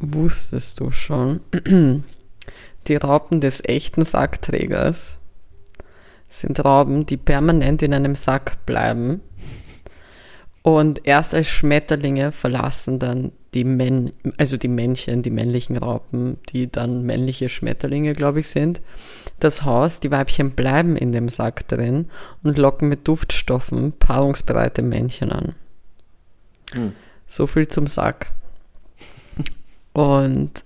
wusstest du schon, die Raupen des echten Sackträgers sind Raupen, die permanent in einem Sack bleiben und erst als Schmetterlinge verlassen dann die Männ also die Männchen, die männlichen Raupen, die dann männliche Schmetterlinge, glaube ich, sind, das Haus. Die Weibchen bleiben in dem Sack drin und locken mit Duftstoffen paarungsbereite Männchen an. Hm. So viel zum Sack. Und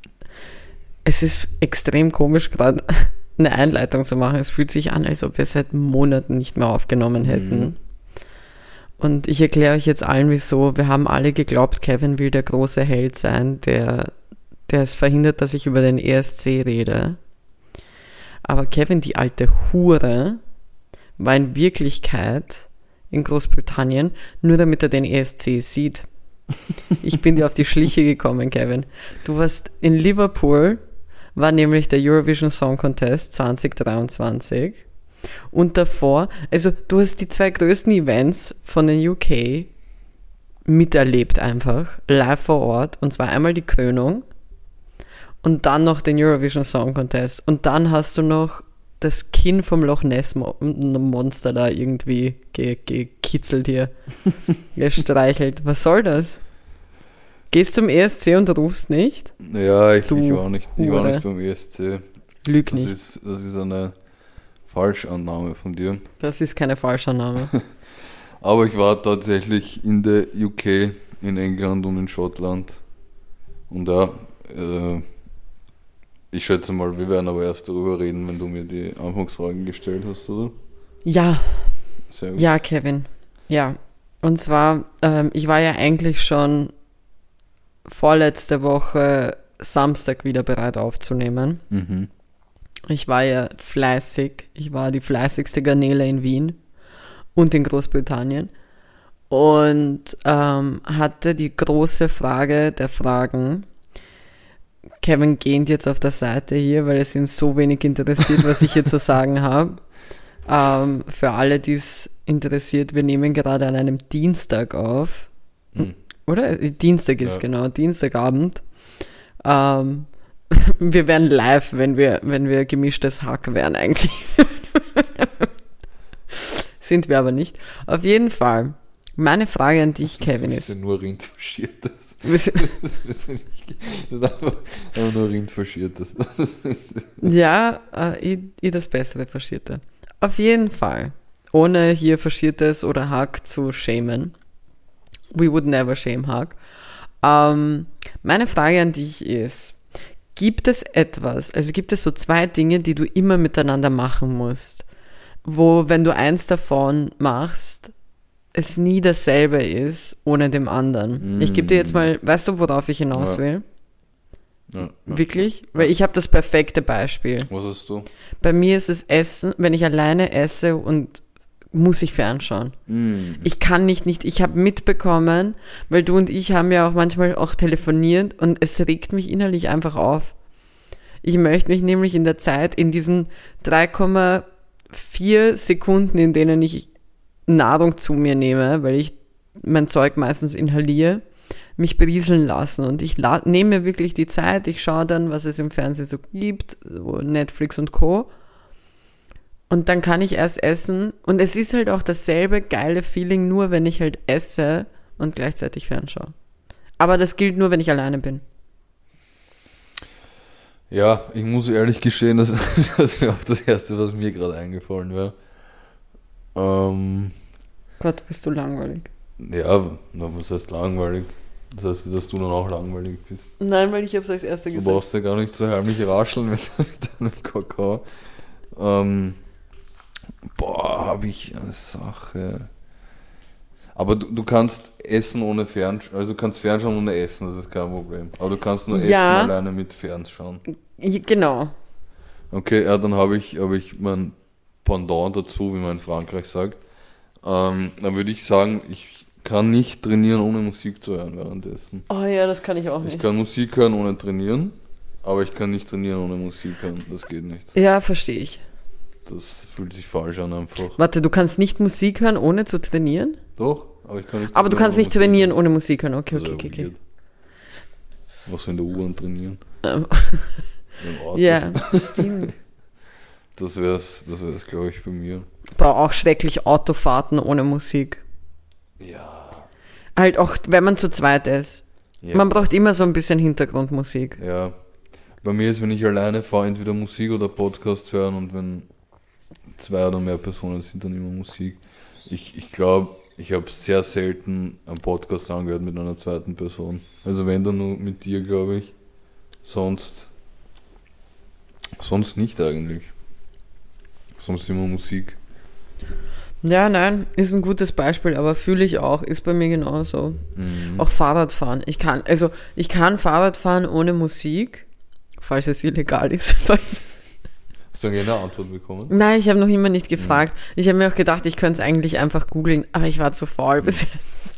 es ist extrem komisch, gerade eine Einleitung zu machen. Es fühlt sich an, als ob wir seit Monaten nicht mehr aufgenommen hätten. Mhm. Und ich erkläre euch jetzt allen, wieso. Wir haben alle geglaubt, Kevin will der große Held sein, der, der es verhindert, dass ich über den ESC rede. Aber Kevin, die alte Hure, war in Wirklichkeit in Großbritannien, nur damit er den ESC sieht. Ich bin dir auf die Schliche gekommen, Kevin. Du warst in Liverpool, war nämlich der Eurovision Song Contest 2023. Und davor, also du hast die zwei größten Events von den UK miterlebt einfach, live vor Ort. Und zwar einmal die Krönung und dann noch den Eurovision Song Contest. Und dann hast du noch das Kinn vom Loch Ness Monster da irgendwie ge gekitzelt hier, gestreichelt. Was soll das? Gehst zum ESC und rufst nicht? Ja, ich, ich war, nicht, ich war nicht beim ESC. Lüg das nicht. Ist, das ist eine Falschannahme von dir. Das ist keine Falschannahme. Aber ich war tatsächlich in der UK, in England und in Schottland. Und ja, äh, ich schätze mal, wir werden aber erst darüber reden, wenn du mir die Anfangsfragen gestellt hast, oder? Ja. Sehr gut. Ja, Kevin. Ja. Und zwar, ähm, ich war ja eigentlich schon vorletzte Woche Samstag wieder bereit aufzunehmen. Mhm. Ich war ja fleißig. Ich war die fleißigste Garnele in Wien und in Großbritannien. Und ähm, hatte die große Frage der Fragen, Kevin gähnt jetzt auf der Seite hier, weil es ihn so wenig interessiert, was ich hier zu sagen habe. Ähm, für alle, die es interessiert, wir nehmen gerade an einem Dienstag auf. Hm. Oder? Dienstag ist ja. genau, Dienstagabend. Ähm, wir wären live, wenn wir, wenn wir gemischtes Hack wären eigentlich. Sind wir aber nicht. Auf jeden Fall. Meine Frage an dich, Kevin, ist. nur Rindfaschiertes. das ist einfach, nur Rindfaschiertes. ja, äh, ich, ich das bessere Faschierte. Auf jeden Fall. Ohne hier Faschiertes oder Hack zu schämen. We would never shame Hack. Ähm, meine Frage an dich ist, gibt es etwas, also gibt es so zwei Dinge, die du immer miteinander machen musst, wo, wenn du eins davon machst, es nie dasselbe ist ohne dem anderen. Mm. Ich gebe dir jetzt mal, weißt du, worauf ich hinaus will? Ja, ja, Wirklich? Ja. Weil ich habe das perfekte Beispiel. Was hast du? Bei mir ist es Essen, wenn ich alleine esse und muss ich fernschauen. Mm. Ich kann nicht, nicht, ich habe mitbekommen, weil du und ich haben ja auch manchmal auch telefoniert und es regt mich innerlich einfach auf. Ich möchte mich nämlich in der Zeit, in diesen 3,4 Sekunden, in denen ich Nahrung zu mir nehme, weil ich mein Zeug meistens inhaliere, mich berieseln lassen. Und ich nehme mir wirklich die Zeit, ich schaue dann, was es im Fernsehen so gibt, Netflix und Co. Und dann kann ich erst essen. Und es ist halt auch dasselbe geile Feeling, nur wenn ich halt esse und gleichzeitig fernschaue. Aber das gilt nur, wenn ich alleine bin. Ja, ich muss ehrlich gestehen, dass das wäre auch das Erste, was mir gerade eingefallen wäre. Ähm, Gott, bist du langweilig. Ja, was heißt langweilig? Das heißt, dass du dann auch langweilig bist. Nein, weil ich habe es als Erster gesagt. Du brauchst ja gar nicht so heimlich rascheln mit, mit deinem Kakao. Ähm, boah, habe ich eine Sache. Aber du, du kannst essen ohne Fernschauen, also du kannst Fernschauen ohne Essen, das ist kein Problem. Aber du kannst nur ja. essen alleine mit Fernschauen. Genau. Okay, ja, dann habe ich, hab ich mein Pendant dazu, wie man in Frankreich sagt. Ähm, dann würde ich sagen, ich kann nicht trainieren, ohne Musik zu hören währenddessen. Oh ja, das kann ich auch nicht. Ich kann Musik hören, ohne trainieren, aber ich kann nicht trainieren, ohne Musik hören. Das geht nicht. Ja, verstehe ich. Das fühlt sich falsch an einfach. Warte, du kannst nicht Musik hören, ohne zu trainieren? Doch, aber ich kann nicht Aber du kannst nicht trainieren, ohne Musik hören. Okay, okay, okay, okay. Was in der U-Bahn trainieren. Ähm, ja, stimmt. Das wär's, das wär's, glaube ich, bei mir. Aber auch schrecklich Autofahrten ohne Musik. Ja. Halt auch, wenn man zu zweit ist. Ja. Man braucht immer so ein bisschen Hintergrundmusik. ja. Bei mir ist, wenn ich alleine fahre, entweder Musik oder Podcast hören und wenn zwei oder mehr Personen sind, dann immer Musik. Ich, ich glaube, ich habe sehr selten einen Podcast angehört mit einer zweiten Person. Also wenn dann nur mit dir, glaube ich. Sonst, sonst nicht eigentlich. Sonst immer Musik. Ja, nein, ist ein gutes Beispiel, aber fühle ich auch, ist bei mir genauso. Mhm. Auch Fahrradfahren. Ich kann, also ich kann Fahrrad fahren ohne Musik, falls es illegal ist. Hast du eine Antwort bekommen? Nein, ich habe noch immer nicht gefragt. Ich habe mir auch gedacht, ich könnte es eigentlich einfach googeln, aber ich war zu faul bis jetzt.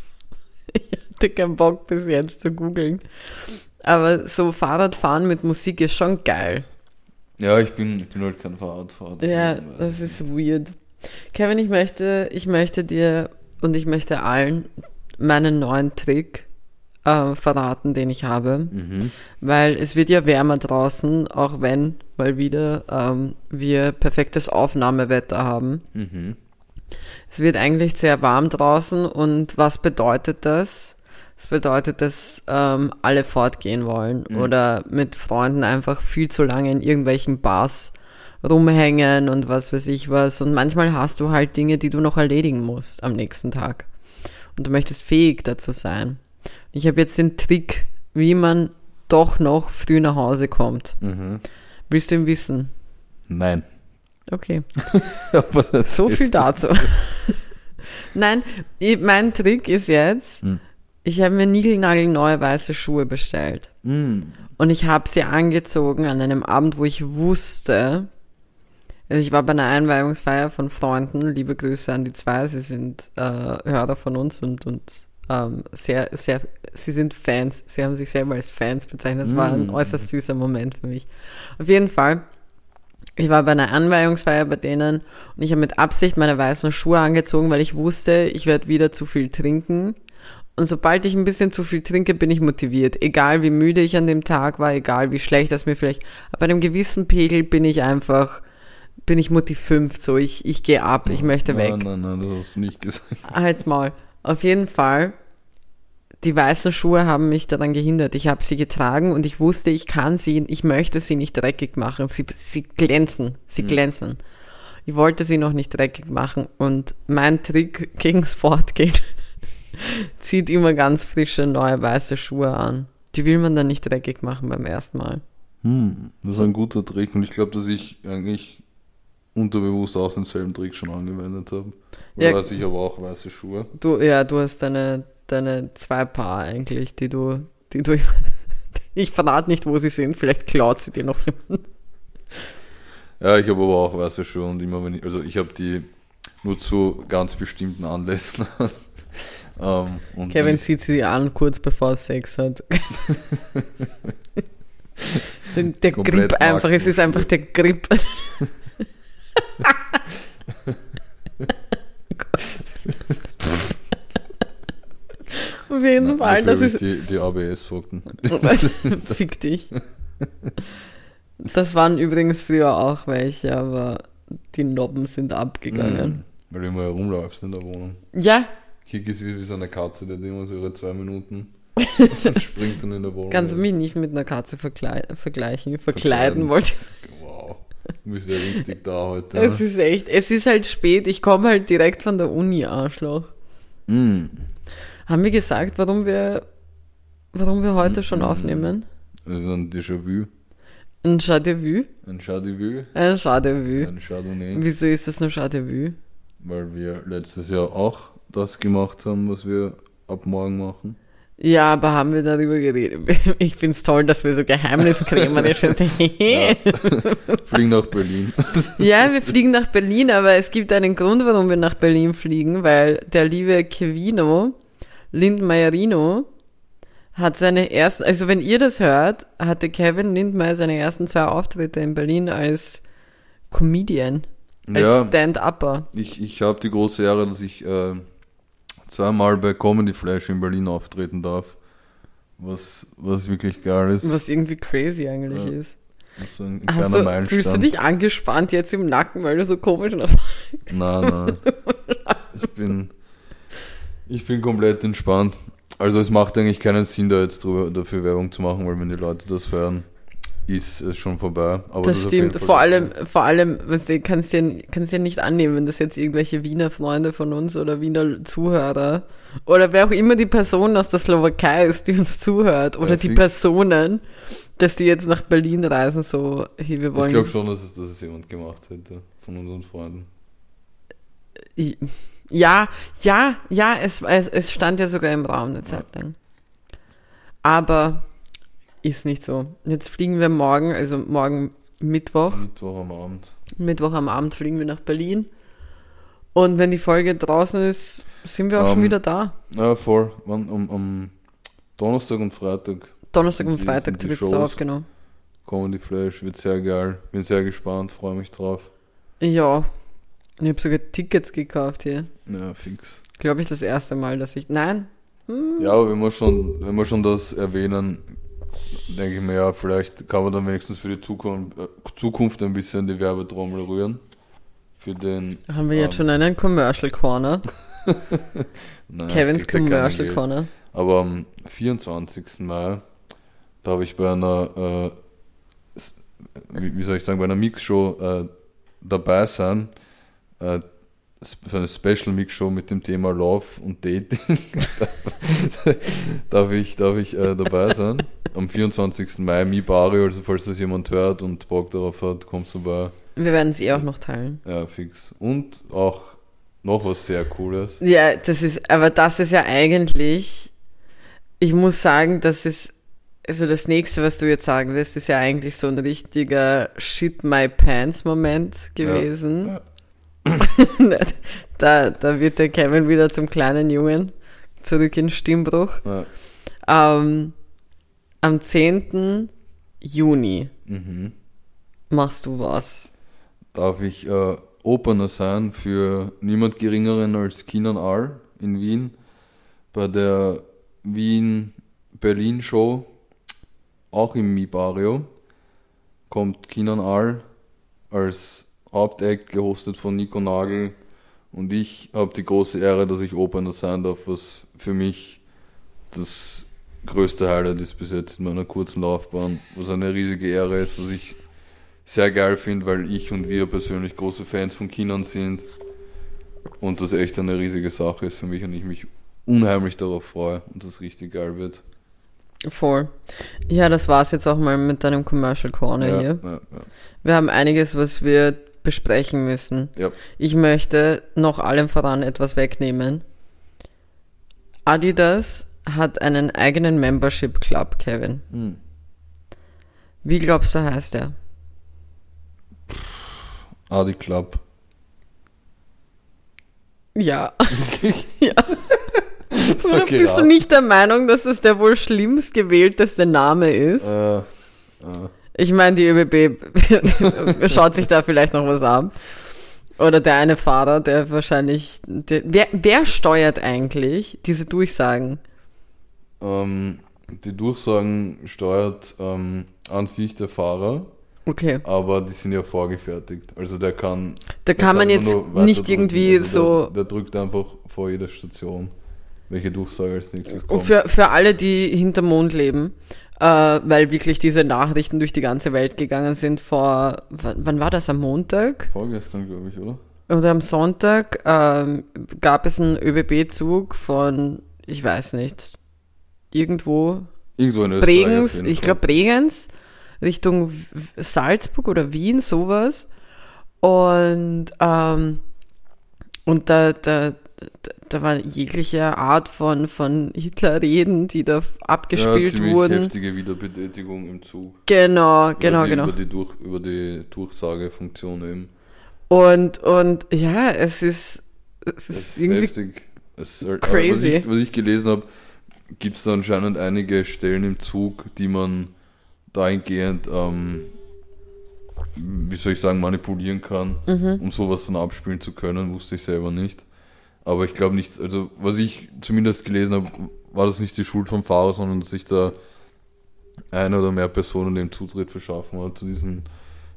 Ich hatte keinen Bock bis jetzt zu googeln. Aber so Fahrradfahren mit Musik ist schon geil. Ja, ich bin, ich bin halt kein Fahrradfahrer. Ja, das ist nicht. weird. Kevin, ich möchte, ich möchte dir und ich möchte allen meinen neuen Trick äh, verraten, den ich habe. Mhm. Weil es wird ja wärmer draußen, auch wenn mal wieder ähm, wir perfektes Aufnahmewetter haben. Mhm. Es wird eigentlich sehr warm draußen und was bedeutet das? Das bedeutet, dass ähm, alle fortgehen wollen Mhm. oder mit Freunden einfach viel zu lange in irgendwelchen Bars rumhängen und was weiß ich was. Und manchmal hast du halt Dinge, die du noch erledigen musst am nächsten Tag. Und du möchtest fähig dazu sein. Ich habe jetzt den Trick, wie man doch noch früh nach Hause kommt. Mhm. Willst du ihn wissen? Nein. Okay. So viel dazu. Nein, ich, mein Trick ist jetzt, Hm. Ich habe mir niegelnagelneue weiße Schuhe bestellt. Mhm. Und ich habe sie angezogen an einem Abend, wo ich wusste, also ich war bei einer Einweihungsfeier von Freunden, liebe Grüße an die zwei, sie sind äh, Hörer von uns und, und ähm, sehr, sehr, sie sind Fans, sie haben sich selber als Fans bezeichnet, das war ein Mm. äußerst süßer Moment für mich. Auf jeden Fall, ich war bei einer Anweihungsfeier bei denen und ich habe mit Absicht meine weißen Schuhe angezogen, weil ich wusste, ich werde wieder zu viel trinken. Und sobald ich ein bisschen zu viel trinke, bin ich motiviert. Egal wie müde ich an dem Tag war, egal wie schlecht das mir vielleicht, ab einem gewissen Pegel bin ich einfach, bin ich motiviert, so ich, ich gehe ab, ich möchte weg. Nein, nein, nein, das hast du nicht gesagt. Halt's Maul. Auf jeden Fall, die weißen Schuhe haben mich daran gehindert. Ich habe sie getragen und ich wusste, ich kann sie, ich möchte sie nicht dreckig machen. Sie, sie glänzen, sie glänzen. Ich wollte sie noch nicht dreckig machen und mein Trick gegens Fortgehen zieht immer ganz frische, neue weiße Schuhe an. Die will man dann nicht dreckig machen beim ersten Mal. Hm, das ist ein guter Trick und ich glaube, dass ich eigentlich unterbewusst auch denselben Trick schon angewendet habe. Ja. Weiß ich aber auch weiße Schuhe. Du, ja, du hast deine, deine zwei Paar eigentlich, die du, die du, ich verrate nicht, wo sie sind, vielleicht klaut sie dir noch jemand. Ja, ich habe aber auch weiße Schuhe und immer wenn ich, also ich habe die nur zu ganz bestimmten Anlässen. ähm, Kevin zieht sie an, kurz bevor er Sex hat. der der Grip einfach, es ist einfach der Grip. Auf jeden Nein, Fall, das ist. die, die ABS-Socken. Fick dich. Das waren übrigens früher auch welche, aber die Nobben sind abgegangen. Mhm. Weil du immer herumläufst in der Wohnung. Ja, Kiki ist wie, so eine Katze, die hat immer so ihre zwei Minuten und springt dann in der Wohnung. kannst du mich nicht mit einer Katze verklei vergleichen. Verkleiden. Verkleiden wollte ich Wow, du bist ja richtig da heute. Es ist echt, es ist halt spät. Ich komme halt direkt von der Uni, Arschloch. Mm. Haben wir gesagt, warum wir, warum wir heute schon aufnehmen? Das ist ein Déjà-vu, Ein Chardevue? ein Chardevue, Ein Chardevue. ein Chardonnay, Wieso ist das ein Chardevue? weil wir letztes Jahr auch das gemacht haben, was wir ab morgen machen. Ja, aber haben wir darüber geredet? Ich find's toll, dass wir so geheimniskrämerisch sind. Ja. Fliegen nach Berlin. Ja, wir fliegen nach Berlin, aber es gibt einen Grund, warum wir nach Berlin fliegen, weil der liebe Kevino Lindmeierino hat seine ersten, also wenn ihr das hört, hatte Kevin Lindmeier seine ersten zwei Auftritte in Berlin als Comedian, als Ja, Stand-Upper. ich, ich habe die große Ehre, dass ich äh, zweimal bei Comedy Flash in Berlin auftreten darf. was, was wirklich geil ist. Was irgendwie crazy eigentlich Ja. ist. So ein kleiner Hast du, Meilenstein. fühlst du dich angespannt jetzt im Nacken, weil du so komisch nach Nein, nein. Ich bin, ich bin komplett entspannt. Also es macht eigentlich keinen Sinn, da jetzt drüber, dafür Werbung zu machen, weil wenn die Leute das hören, ist schon vorbei. Aber Das jeden stimmt. Vor allem, vor allem, weißt du, kannst ja, kannst ja nicht annehmen, wenn das jetzt irgendwelche Wiener Freunde von uns oder Wiener Zuhörer oder wer auch immer die Person aus der Slowakei ist, die uns zuhört oder Ja, die fix. Personen, dass die jetzt nach Berlin reisen, so, hey, wir Ich wollen. glaube schon, dass es, dass es jemand gemacht hätte von unseren Freunden. Ja, ja, ja, es, es, es stand ja sogar im Raum eine Zeit lang. Aber ist nicht so. Jetzt fliegen wir morgen, also morgen Mittwoch, Mittwoch am Abend. Mittwoch am Abend fliegen wir nach Berlin. Und wenn die Folge draußen ist, sind wir auch schon Ähm, wieder da. Ja, voll. Wann, um, um Donnerstag und Freitag Donnerstag und die- Freitag tritt es Shows. auf, genau. Comedy Flash. Wird sehr geil. Bin sehr gespannt, freue mich drauf. Ja, ich habe sogar Tickets gekauft hier. Ja, fix. Glaube ich das erste Mal, dass ich. Nein, Ja, aber wenn wir schon, wenn wir schon das erwähnen, denke ich mir, ja, vielleicht kann man dann wenigstens für die Zukunft, äh, Zukunft ein bisschen die Werbetrommel rühren. Für den. haben wir jetzt ähm, schon einen Commercial Corner. nein, Kevin's Commercial. Corner. Aber am 24. Mai, da habe ich bei einer, äh, wie soll ich sagen, bei einer Mixshow äh, dabei sein. Äh, für eine Special Mixshow mit dem Thema Love und Dating. darf ich, darf ich äh, dabei sein. Am 24. Mai, Mi Bario, also falls das jemand hört und Bock darauf hat, kommst du bei. Wir werden es eh auch noch teilen. Ja, fix. Und auch noch was sehr Cooles. Ja, das ist, aber das ist ja eigentlich, ich muss sagen, das ist, also das nächste, was du jetzt sagen wirst, ist ja eigentlich so ein richtiger Shit My Pants Moment gewesen. Ja. da, da wird der Kevin wieder zum kleinen Jungen zurück in Stimmbruch. Ja. Ähm, am 10. Juni Mhm. machst du was. darf ich äh, Opener sein für niemand geringeren als Kinan R in Wien bei der Wien-Berlin-Show, auch im Mi-Bario, kommt Kinan R als Hauptact, gehostet von Nico Nagel und ich habe die große Ehre, dass ich Opener sein darf, was für mich das größte Highlight ist bis jetzt in meiner kurzen Laufbahn, was eine riesige Ehre ist, was ich sehr geil finde, weil ich und wir persönlich große Fans von Kindern sind und das echt eine riesige Sache ist für mich und ich mich unheimlich darauf freue und das richtig geil wird. Voll. Ja, das war's jetzt auch mal mit deinem Commercial Corner Ja, hier. ja, ja. Wir haben einiges, was wir besprechen müssen. Ja. Ich möchte noch allem voran etwas wegnehmen. Adidas hat einen eigenen Membership Club, Kevin. Hm. Wie glaubst du, heißt er? Adi Club. Ja. ja. Oder Okay, bist ja. du nicht der Meinung, dass das der wohl schlimmst gewählteste Name ist? Äh, äh, Ich meine, die ÖBB schaut sich da vielleicht noch was an. Oder der eine Fahrer, der wahrscheinlich. Der, wer, wer steuert eigentlich diese Durchsagen? ähm, die Durchsagen steuert ähm, an sich der Fahrer, Okay. aber die sind ja vorgefertigt. Also der kann. Da der kann man jetzt nicht irgendwie Also so. Der, der drückt einfach vor jeder Station, welche Durchsage als nächstes Und kommt. für, für alle, die hinterm Mond leben, äh, weil wirklich diese Nachrichten durch die ganze Welt gegangen sind vor, wann, war das, am Montag? Vorgestern, glaube ich, oder? Oder am Sonntag ähm, gab es einen ÖBB-Zug von, ich weiß nicht, irgendwo, Irgendwo in Österreich. Bregenz, ich glaube Bregenz, Richtung Salzburg oder Wien, sowas. Und, ähm, und da, da, da, war jegliche Art von, von Hitlerreden, die da ja, abgespielt ziemlich wurden. heftige Wiederbetätigung im Zug. Genau, genau, über die, genau. Über die, Durch, über die Durchsagefunktion eben. Und, und ja, es ist, es ist ist irgendwie heftig. Es ist halt, crazy. Was ich, was ich gelesen habe, gibt es da anscheinend einige Stellen im Zug, die man dahingehend, ähm, wie soll ich sagen, manipulieren kann, Mhm. um sowas dann abspielen zu können, wusste ich selber nicht. Aber ich glaube nicht, also was ich zumindest gelesen habe, war das nicht die Schuld vom Fahrer, sondern dass sich da eine oder mehr Personen dem Zutritt verschaffen hat zu diesen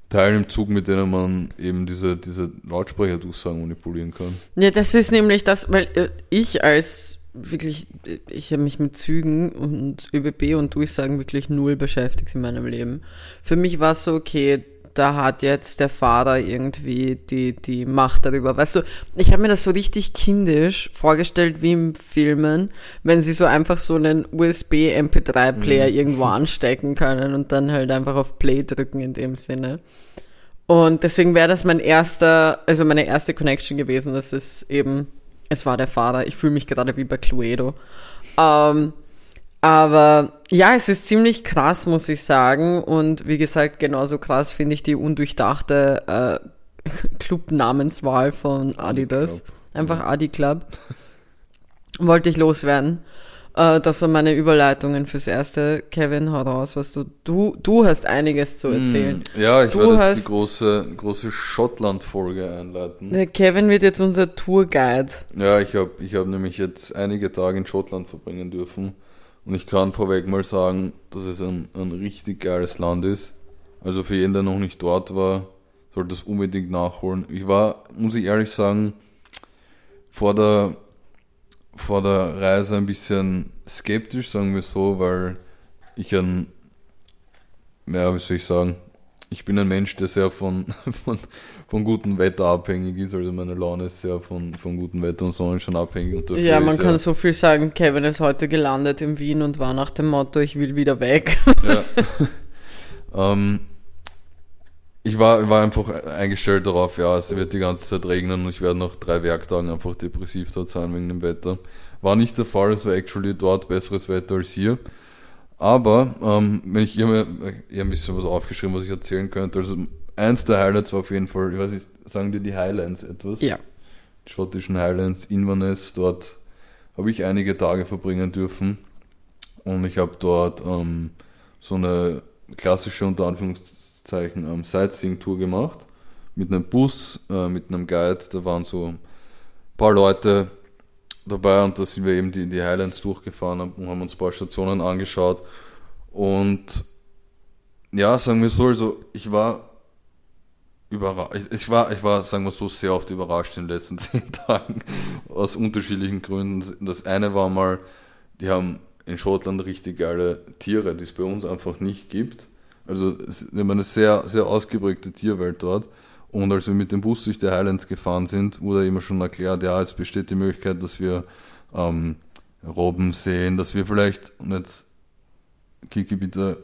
Teilen im Zug, mit denen man eben diese, diese Lautsprecherdurchsagen manipulieren kann. Ja, das ist nämlich das, weil äh, ich als wirklich, ich habe mich mit Zügen und ÖBB und Durchsagen wirklich null beschäftigt in meinem Leben. Für mich war es so, okay, da hat jetzt der Fahrer irgendwie die, die Macht darüber. Weißt du, ich habe mir das so richtig kindisch vorgestellt wie im Filmen, wenn sie so einfach so einen USB-MP3-Player Mhm. irgendwo anstecken können und dann halt einfach auf Play drücken in dem Sinne. Und deswegen wäre das mein erster, also meine erste Connection gewesen, dass es eben, es war der Fahrer. Ich fühle mich gerade wie bei Cluedo. Ähm, aber ja, es ist ziemlich krass, muss ich sagen. Und wie gesagt, genauso krass finde ich die undurchdachte äh, Club-Namenswahl von Adidas. Einfach Adi Club. Wollte ich loswerden. Äh, das waren meine Überleitungen fürs Erste. Kevin, hau raus, was du, du, du hast einiges zu erzählen. Hm, Ja, ich Du werde jetzt die große, große Schottland-Folge einleiten. Der Kevin wird jetzt unser Tourguide. Ja, ich habe ich hab nämlich jetzt einige Tage in Schottland verbringen dürfen. Und ich kann vorweg mal sagen, dass es ein, ein richtig geiles Land ist. Also für jeden, der noch nicht dort war, sollte es unbedingt nachholen. Ich war, muss ich ehrlich sagen, vor der, vor der Reise ein bisschen skeptisch, sagen wir so, weil ich ein, ja, wie soll ich sagen, ich bin ein Mensch, der sehr von, von, von gutem Wetter abhängig ist. Also meine Laune ist sehr von, von gutem Wetter und Sonnenschein abhängig. Und Ja, man kann so viel sagen. Kevin ist heute gelandet in Wien und war nach dem Motto, ich will wieder weg. Ja. ähm, ich war, war einfach eingestellt darauf, ja, es wird die ganze Zeit regnen und ich werde nach drei Werktagen einfach depressiv dort sein wegen dem Wetter. War nicht der Fall, es war actually dort besseres Wetter als hier. Aber, ähm, wenn ich hier hier ein bisschen was aufgeschrieben, was ich erzählen könnte, also eins der Highlights war auf jeden Fall, ich weiß nicht, sagen dir die Highlands etwas? Ja. Die schottischen Highlands, Inverness, dort habe ich einige Tage verbringen dürfen. Und ich habe dort ähm, so eine klassische, unter Anführungszeichen, ähm, Sightseeing-Tour gemacht. Mit einem Bus, äh, mit einem Guide. Da waren so ein paar Leute dabei und da sind wir eben die, die Highlands durchgefahren und haben uns ein paar Stationen angeschaut. Und ja, sagen wir so, also ich war überrascht. Ich war, ich war, sagen wir so, sehr oft überrascht in den letzten zehn Tagen. Aus unterschiedlichen Gründen. Das eine war mal, die haben in Schottland richtig geile Tiere, die es bei uns einfach nicht gibt. Also ist immer eine sehr, sehr ausgeprägte Tierwelt dort. Und als wir mit dem Bus durch die Highlands gefahren sind, wurde immer schon erklärt, ja, es besteht die Möglichkeit, dass wir ähm, Robben sehen, dass wir vielleicht, und jetzt Kiki, bitte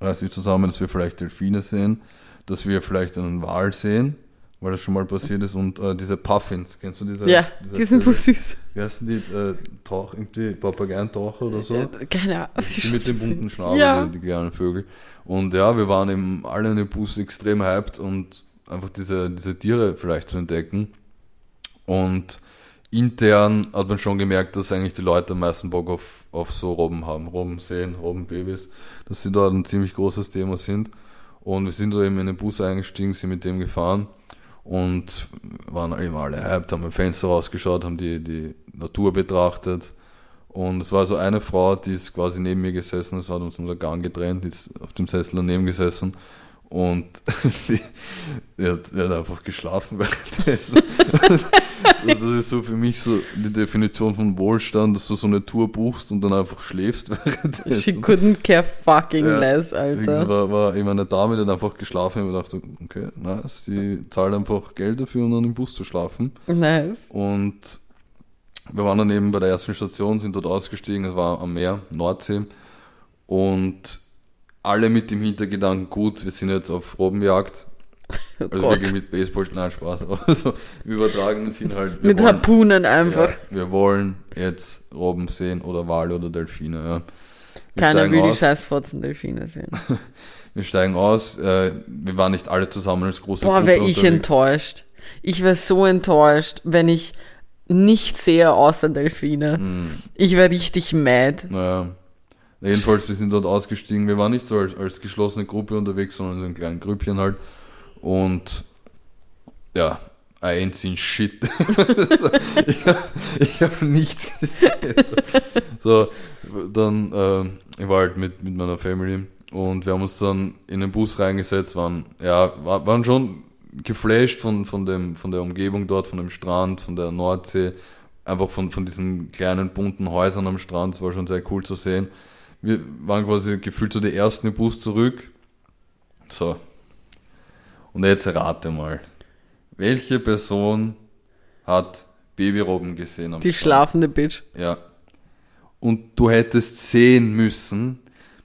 reiß dich zusammen, dass wir vielleicht Delfine sehen, dass wir vielleicht einen Wal sehen, weil das schon mal passiert ist, und äh, diese Puffins, kennst du diese? Ja, diese die sind so süß. Wie heißen die? Äh, Tauch, irgendwie Papageientaucher oder so? Keine Ahnung. Mit dem bunten Schnabel, Ja. die, die kleinen Vögel. Und ja, wir waren eben alle in dem Bus extrem hyped und einfach diese, diese Tiere vielleicht zu entdecken. Und intern hat man schon gemerkt, dass eigentlich die Leute am meisten Bock auf, auf so Robben haben. Robben sehen, Robbenbabys, dass sie dort ein ziemlich großes Thema sind. Und wir sind so eben in den Bus eingestiegen, sind mit dem gefahren und waren eben alle hyped, haben im Fenster rausgeschaut, haben die, die Natur betrachtet. Und es war so eine Frau, die ist quasi neben mir gesessen, das hat uns unser Gang getrennt, die ist auf dem Sessel daneben gesessen und die, die, hat, die hat einfach geschlafen währenddessen. das ist so für mich so die Definition von Wohlstand, dass du so eine Tour buchst und dann einfach schläfst She währenddessen. couldn't care fucking Ja, less, Alter. war, war eben eine Dame, die hat einfach geschlafen und ich dachte, okay, nice, die zahlt einfach Geld dafür, um dann im Bus zu schlafen. Nice. Und wir waren dann eben bei der ersten Station, sind dort ausgestiegen, es war am Meer, Nordsee. Und alle mit dem Hintergedanken, gut, wir sind jetzt auf Robbenjagd. Oh Also Gott. wirklich mit Baseball, nein, Spaß, aber so im übertragenen Sinn halt. wir Mit wollen- Harpunen einfach. Ja, wir wollen jetzt Robben sehen oder Wale oder Delfine. Ja. Wir Keiner will die aus. scheiß Delfine sehen. Wir steigen aus. Äh, wir waren nicht alle zusammen als große Boah, Gruppe wäre ich unterwegs. enttäuscht. Ich wäre so enttäuscht, wenn ich nichts sehe außer Delfine. Hm. Ich wäre richtig mad. Naja. Jedenfalls, wir sind dort ausgestiegen. Wir waren nicht so als, als geschlossene Gruppe unterwegs, sondern so in kleinen Grüppchen halt. Und ja, I ain't seen shit. ich habe hab nichts gesehen. So, dann, äh, ich war halt mit, mit meiner Family und wir haben uns dann in den Bus reingesetzt, waren, ja, war, waren schon geflasht von, von, dem, von der Umgebung dort, von dem Strand, von der Nordsee, einfach von, von diesen kleinen bunten Häusern am Strand, es war schon sehr cool zu sehen. Wir waren quasi gefühlt so die ersten im Bus zurück. So. Und jetzt rate mal, welche Person hat Babyrobben gesehen am Die Strand? schlafende Bitch. Ja. Und du hättest sehen müssen,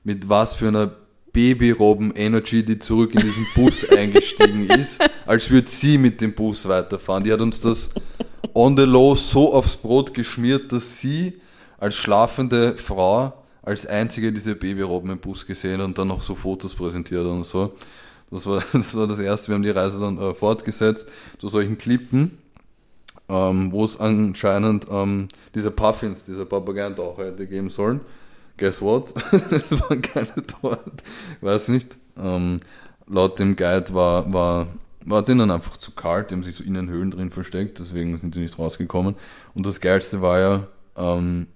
mit was für einer Babyrobben-Energy die zurück in diesen Bus eingestiegen ist, als würde sie mit dem Bus weiterfahren. Die hat uns das on the low so aufs Brot geschmiert, dass sie als schlafende Frau als einzige diese Babyrobben im Bus gesehen und dann noch so Fotos präsentiert und so. Das war das, war das erste. Wir haben die Reise dann äh, fortgesetzt zu solchen Klippen ähm, wo es anscheinend ähm, diese Puffins, diese Papageientaucher hätte geben sollen. Guess what? es waren keine dort. Weiß nicht. Ähm, laut dem Guide war, war, war denen einfach zu kalt, die haben sich so in den Höhlen drin versteckt, deswegen sind sie nicht rausgekommen. Und das Geilste war ja, ähm,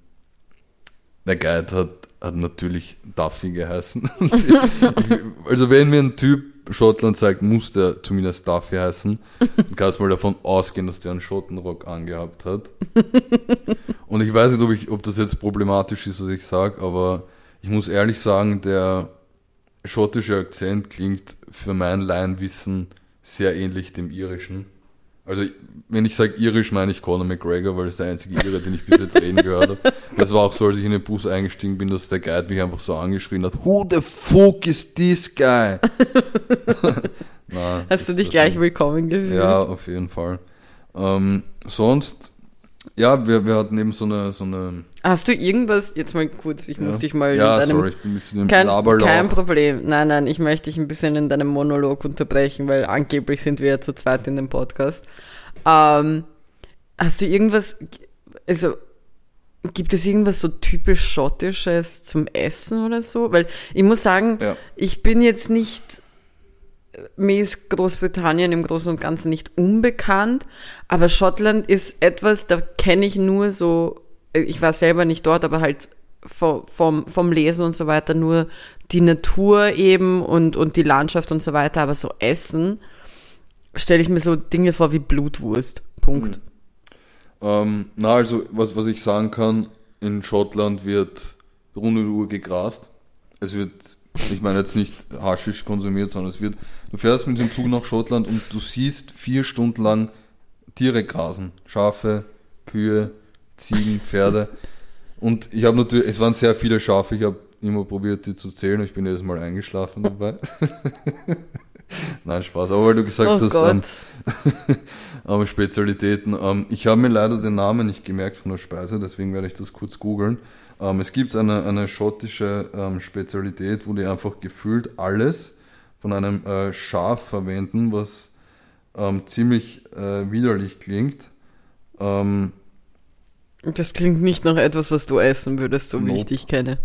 der Guide hat, hat natürlich Duffy geheißen. also wenn mir ein Typ Schottland zeigt, muss der zumindest Duffy heißen. Du kannst mal davon ausgehen, dass der einen Schottenrock angehabt hat. Und ich weiß nicht, ob, ich, ob das jetzt problematisch ist, was ich sage, aber ich muss ehrlich sagen, der schottische Akzent klingt für mein Laienwissen sehr ähnlich dem irischen. Also, wenn ich sage irisch, meine ich Conor McGregor, weil das ist der einzige Ire, den ich bis jetzt reden gehört habe. Das war auch so, als ich in den Bus eingestiegen bin, dass der Guide mich einfach so angeschrien hat: Who the fuck is this guy? Na, Hast du dich gleich willkommen gefühlt? Ja, auf jeden Fall. Ähm, sonst, ja, wir, wir hatten eben so eine. So eine Hast du irgendwas, jetzt mal kurz, ich muss ja. dich mal Ja, in deinem sorry, ich bin ein bisschen im Kein, Laberlauch. kein Problem. Nein, nein, ich möchte dich ein bisschen in deinem Monolog unterbrechen, weil angeblich sind wir ja zu zweit in dem Podcast. Ähm, hast du irgendwas, also gibt es irgendwas so typisch Schottisches zum Essen oder so? Weil ich muss sagen, Ja. ich bin jetzt nicht, mir ist Großbritannien im Großen und Ganzen nicht unbekannt, aber Schottland ist etwas, da kenne ich nur so, ich war selber nicht dort, aber halt vom, vom, vom Lesen und so weiter nur die Natur eben und, und die Landschaft und so weiter, aber so Essen stelle ich mir so Dinge vor wie Blutwurst. Punkt. Ähm, na, also, was, was ich sagen kann, in Schottland wird rund um die Uhr gegrast. Es wird, ich meine jetzt nicht Haschisch konsumiert, sondern es wird, du fährst mit dem Zug nach Schottland und du siehst vier Stunden lang Tiere grasen. Schafe, Kühe, Ziegen, Pferde. Und ich habe natürlich, es waren sehr viele Schafe, ich habe immer probiert, die zu zählen. Ich bin jedes Mal eingeschlafen dabei. Nein, Spaß. Aber weil du gesagt Oh hast, ähm, aber Spezialitäten. Ähm, ich habe mir leider den Namen nicht gemerkt von der Speise, deswegen werde ich das kurz googeln. Ähm, es gibt eine, eine schottische ähm, Spezialität, wo die einfach gefühlt alles von einem äh, Schaf verwenden, was ähm, ziemlich äh, widerlich klingt. Ähm, Das klingt nicht nach etwas, was du essen würdest, so wie ich dich kenne.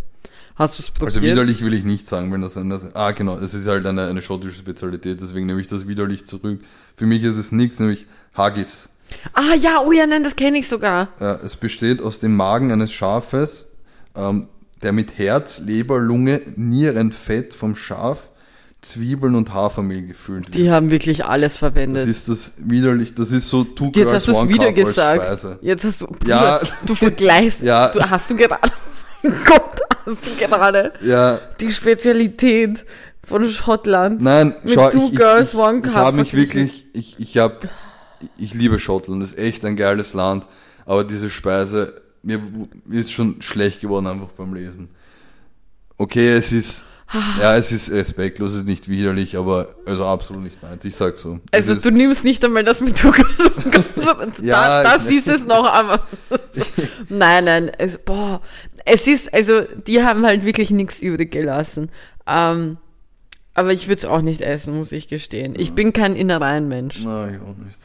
Hast du es probiert? also widerlich will ich nicht sagen, wenn das eine, ah genau, es ist halt eine, eine schottische Spezialität, deswegen nehme ich das widerlich zurück. Für mich ist es nichts, nämlich Haggis. ah ja, oh ja, nein, das kenne ich sogar. Äh, es besteht aus dem Magen eines Schafes, ähm, der mit Herz, Leber, Lunge, Nierenfett vom Schaf, Zwiebeln und Hafermehl gefüllt Die wird. haben wirklich alles Das verwendet. ist das widerlich, das ist so Two Jetzt hast du es wieder gesagt. Jetzt hast du. Ja. Du vergleichst. Ja. Du, hast du gerade. Gott, hast du gerade Ja, die Spezialität von Schottland. nein, Mit schau, Two ich, ich, Girls, ich, One ich Cup habe mich wirklich, ich, ich habe, ich liebe Schottland, das ist echt ein geiles Land, aber diese Speise, mir, mir ist schon schlecht geworden einfach beim Lesen. Okay, es ist, ja, es ist respektlos, es ist nicht widerlich, aber also absolut nicht meins, ich sag so. Also du nimmst nicht einmal das mit sondern Ja, da, das ist es noch einmal. nein, nein, es, boah, es ist, also die haben halt wirklich nichts übrig gelassen. Ähm, aber ich würde es auch nicht essen, muss ich gestehen. Ich bin kein Innereienmensch. Nein, ich auch nicht.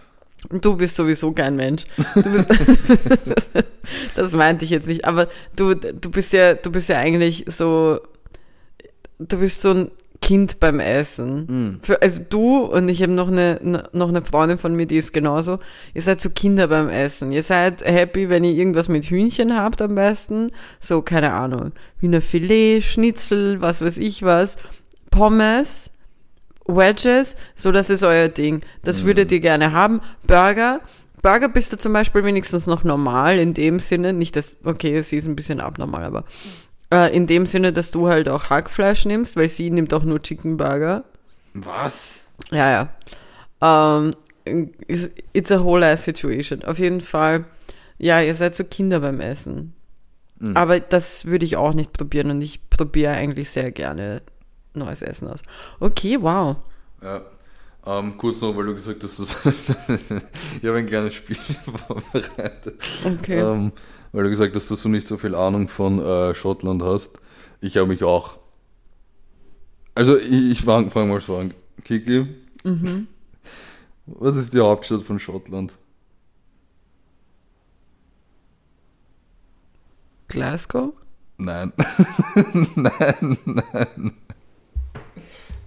Du bist sowieso kein Mensch. Du bist, das meinte ich jetzt nicht. Aber du, du bist ja, du bist ja eigentlich so, du bist so ein Kind beim Essen. Hm. Für, also du und ich habe noch eine, noch eine Freundin von mir, die ist genauso. Ihr seid so Kinder beim Essen. Ihr seid happy, wenn ihr irgendwas mit Hühnchen habt am besten. So, keine Ahnung. Hühnerfilet, Schnitzel, was weiß ich was. Pommes, Wedges, so das ist euer Ding. Das würdet ihr gerne haben. Burger. Burger bist du zum Beispiel wenigstens noch normal in dem Sinne. Nicht das, okay, sie ist ein bisschen abnormal, aber äh, in dem Sinne, dass du halt auch Hackfleisch nimmst, weil sie nimmt auch nur Chicken Burger. Was? Ja, ja. Ähm, it's, it's a whole ass situation. Auf jeden Fall, ja, ihr seid so Kinder beim Essen. Mhm. Aber das würde ich auch nicht probieren und ich probiere eigentlich sehr gerne neues Essen aus. Okay, wow. Ja. Ähm, kurz noch, weil du gesagt hast, dass ich habe ein kleines Spiel vorbereitet. Okay. Ähm, weil du gesagt hast, dass du nicht so viel Ahnung von äh, Schottland hast. Ich habe mich auch. Also ich, ich fange fang mal so an. Kiki, Mhm. was ist die Hauptstadt von Schottland? Glasgow? Nein. nein, nein.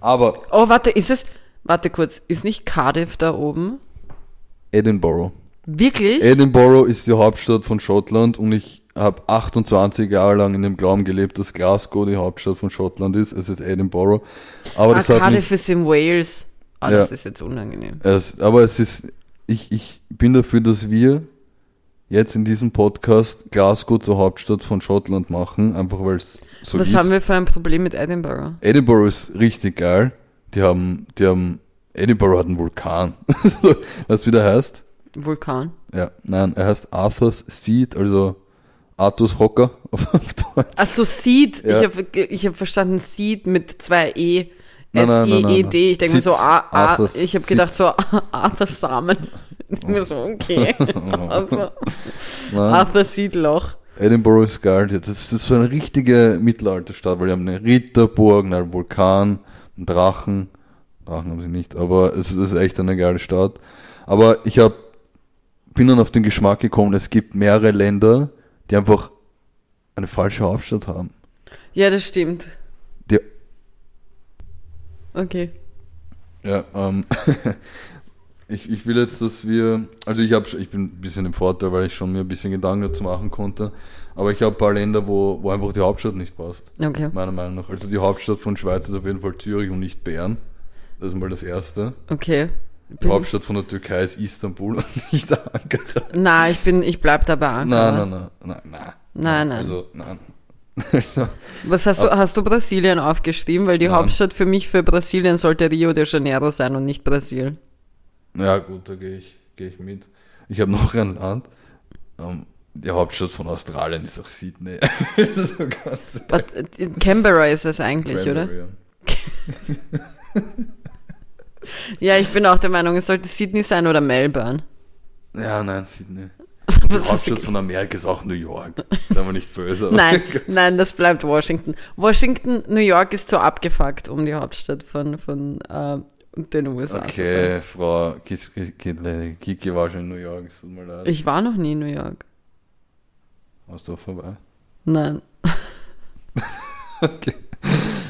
Aber Oh, warte, ist es. Warte kurz, ist nicht Cardiff da oben? Edinburgh. Wirklich? Edinburgh ist die Hauptstadt von Schottland und ich habe 28 Jahre lang in dem Glauben gelebt, dass Glasgow die Hauptstadt von Schottland ist. Es ist Edinburgh. Aber ah, das hat mich, Cardiff ist in Wales. Ah, Ja. das ist jetzt unangenehm. es, aber es ist, ich, ich bin dafür, dass wir jetzt in diesem Podcast Glasgow zur Hauptstadt von Schottland machen, einfach weil es so Was ist. haben wir für ein Problem mit Edinburgh? Edinburgh ist richtig geil. Die haben, die haben, Edinburgh hat einen Vulkan. Was wieder heißt? Vulkan. Ja, nein, er heißt Arthur's Seat, also Arthurs Hocker auf Deutsch. Ach so, Seed. Ja. Ich habe ich hab verstanden Seed mit zwei E. S-E-E-D. Ich denke mir so, A, A, Arthur's ich habe gedacht so, Arthur Samen. Mir so, okay. Arthur, Arthur Seedloch. Edinburgh ist geil. Das ist, das ist so eine richtige Mittelalterstadt, weil die haben eine Ritterburg, einen Vulkan, einen Drachen. Drachen haben sie nicht, aber es ist echt eine geile Stadt. Aber ich hab, bin dann auf den Geschmack gekommen, es gibt mehrere Länder, die einfach eine falsche Hauptstadt haben. Ja, das stimmt. Die, Okay. Ja, ähm, ich, ich will jetzt, dass wir, also ich habe, ich bin ein bisschen im Vorteil, weil ich schon mir ein bisschen Gedanken dazu machen konnte, aber ich habe ein paar Länder, wo, wo einfach die Hauptstadt nicht passt, Okay. meiner Meinung nach. Also die Hauptstadt von Schweiz ist auf jeden Fall Zürich und nicht Bern. Das ist mal das Erste. Okay. Die Bin- Hauptstadt von der Türkei ist Istanbul und nicht Ankara. Na, ich bin, ich bleib dabei Ankara. Nein, nein, nein, nein, nein. Nein, nein. Also, nein. Also, Was hast du, hast du Brasilien aufgeschrieben? Weil die Nein. Hauptstadt für mich für Brasilien sollte Rio de Janeiro sein und nicht Brasil. Ja gut, da gehe ich, gehe ich mit. Ich habe noch ein Land. Ähm, die Hauptstadt von Australien ist auch Sydney. so But, Canberra ist es eigentlich, oder? Cranberry, Ja, ich bin auch der Meinung, es sollte Sydney sein oder Melbourne. Ja. nein, Sydney. Die Hauptstadt von Amerika ist auch New York. Seien wir nicht böse. Nein, nein, das bleibt Washington. Washington, New York ist zu abgefuckt, um die Hauptstadt von, von äh, den USA zu sein. Okay, Frau Kiki war schon in New York, es tut mir leid. Ich war noch nie in New York. Warst du auch vorbei? Nein. Okay.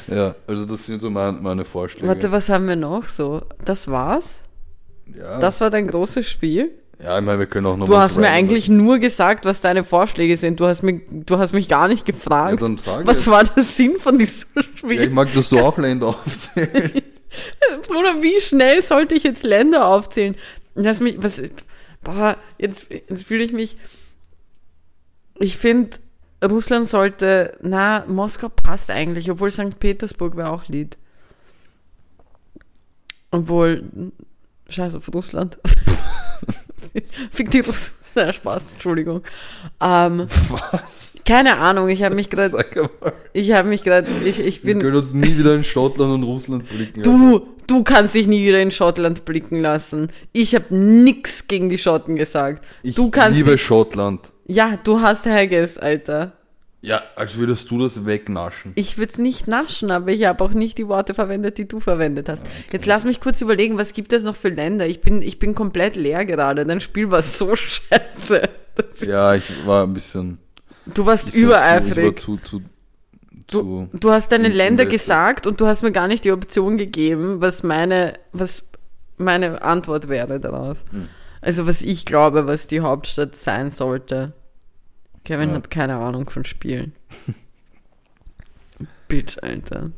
Ja, also das sind so mein, meine Vorschläge. Warte, was haben wir noch so? Das war's? ja, Das war dein großes Spiel? ja, ich meine, wir können auch noch Du hast mir eigentlich nur gesagt, was deine Vorschläge sind. Du hast mich, du hast mich gar nicht Ja, gefragt. sag was jetzt. war der Sinn von diesem Ja, Spiel? ich mag, dass du auch Länder aufzählst. Bruder, wie schnell sollte ich jetzt Länder aufzählen? Lass mich, was, boah, jetzt, jetzt fühle ich mich, ich finde, Russland sollte, na, Moskau passt eigentlich, obwohl St. Petersburg wäre auch Lied. Obwohl, scheiß auf Russland. Fick die Russen. Na, Spaß, Entschuldigung. Ähm, Was? keine Ahnung, ich habe mich gerade, ich habe mich gerade, ich, ich Wir bin, können uns nie wieder in Schottland und Russland blicken. Du, du kannst dich nie wieder in Schottland blicken lassen. Ich habe nix gegen die Schotten gesagt. ich du kannst liebe dich, Schottland. ja, du hast Haggis, Alter. Ja, als würdest du das wegnaschen. Ich würde es nicht naschen, aber ich habe auch nicht die Worte verwendet, die du verwendet hast. Jetzt lass mich kurz überlegen, was gibt es noch für Länder? Ich bin, ich bin komplett leer gerade. Dein Spiel war so scheiße. Ja, ich war ein bisschen. Du warst bisschen Zu, übereifrig. zu, zu, Du, zu. du hast deine in- Länder invested. gesagt und du hast mir gar nicht die Option gegeben, was meine, was meine Antwort wäre darauf. Hm. Also was ich glaube, was die Hauptstadt sein sollte. Kevin Ja. hat keine Ahnung von Spielen. Bitch, Alter.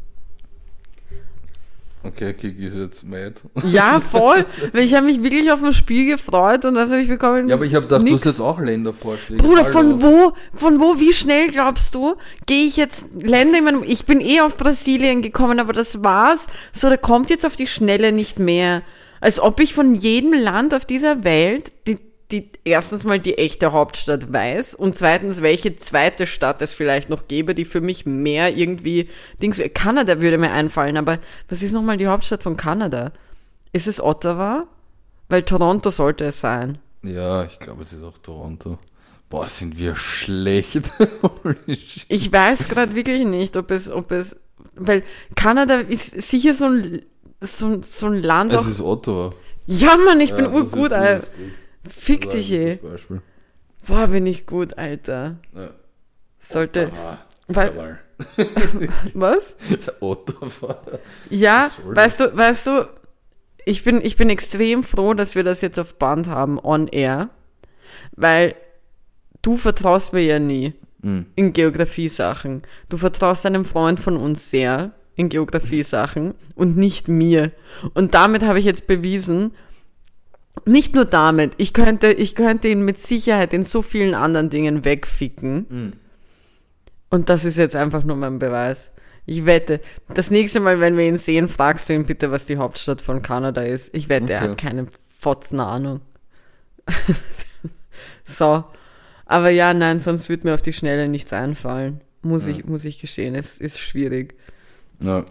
Okay, Kiki ist jetzt mad. Ja, voll. Weil ich habe mich wirklich auf ein Spiel gefreut und das habe ich bekommen. Ja, aber ich habe gedacht, nix. du hast jetzt auch Ländervorschläge. Bruder, Hallo. von wo, von wo, wie schnell glaubst du, gehe ich jetzt Länder in meinem, ich bin eh auf Brasilien gekommen, aber das war's. So, da kommt jetzt auf die Schnelle nicht mehr. Als ob ich von jedem Land auf dieser Welt die, die erstens mal die echte Hauptstadt weiß und zweitens, welche zweite Stadt es vielleicht noch gäbe, die für mich mehr irgendwie Dings, Kanada würde mir einfallen, aber was ist nochmal die Hauptstadt von Kanada? Ist es Ottawa? Weil Toronto sollte es sein. Ja, ich glaube, es ist auch Toronto. Boah, sind wir schlecht. Ich weiß gerade wirklich nicht, ob es, ob es, weil Kanada ist sicher so ein, so, ein- so ein Land es ist Ottawa. Ja, Mann, ich bin Ja, das urgut, das Alter. Fick ist dich, ey. gutes Beispiel. Boah, bin ich gut, Alter. Ja. Sollte. Weil-. Was? Ja, weißt du, weißt du, ich bin, ich bin extrem froh, dass wir das jetzt auf Band haben, on air, weil du vertraust mir ja nie Mhm. in Geografie-Sachen. Du vertraust einem Freund von uns sehr in Geografie-Sachen und nicht mir. Und damit habe ich jetzt bewiesen, nicht nur damit, ich könnte, ich könnte ihn mit Sicherheit in so vielen anderen Dingen wegficken. Mhm. Und das ist jetzt einfach nur mein Beweis. Ich wette, das nächste Mal, wenn wir ihn sehen, fragst du ihn bitte, was die Hauptstadt von Kanada ist. Ich wette, er Okay. hat keine Fotzen Ahnung. so. Aber ja, nein, sonst wird mir auf die Schnelle nichts einfallen. Muss, Ja. ich, muss ich gestehen, es ist schwierig. Ja.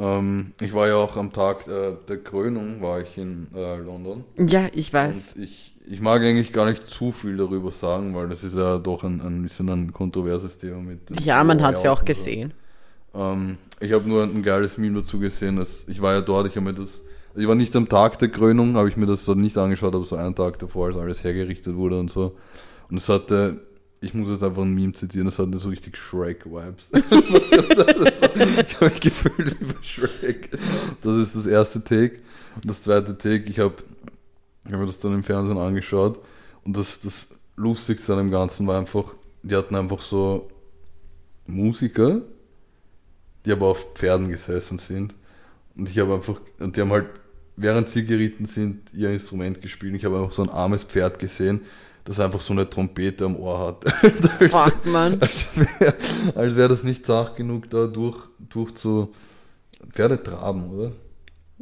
Ähm, ich war ja auch am Tag äh, der Krönung, war ich in äh, London. Ja, ich weiß. Und ich, ich mag eigentlich gar nicht zu viel darüber sagen, weil das ist ja doch ein, ein bisschen ein kontroverses Thema mit. Ja, man hat es ja auch und so. gesehen. Ähm, ich habe nur ein geiles Meme dazu gesehen, dass ich war ja dort, ich habe mir das, ich war nicht am Tag der Krönung, habe ich mir das dort nicht angeschaut, aber so einen Tag davor, als alles hergerichtet wurde und so. Und es hatte, ich muss jetzt einfach ein Meme zitieren, das hatte so richtig Shrek-Vibes. ich habe mich gefühlt bei Shrek. Das ist das erste Take. Und das zweite Take, ich habe hab mir das dann im Fernsehen angeschaut und das, das Lustigste an dem Ganzen war einfach, die hatten einfach so Musiker, die aber auf Pferden gesessen sind. Und ich habe einfach, und die haben halt, während sie geritten sind, ihr Instrument gespielt. Ich habe einfach so ein armes Pferd gesehen, das einfach so eine Trompete am Ohr hat. als Fuck, man. als wäre wär das nicht sach genug, da durch, durch zu Pferde traben, oder?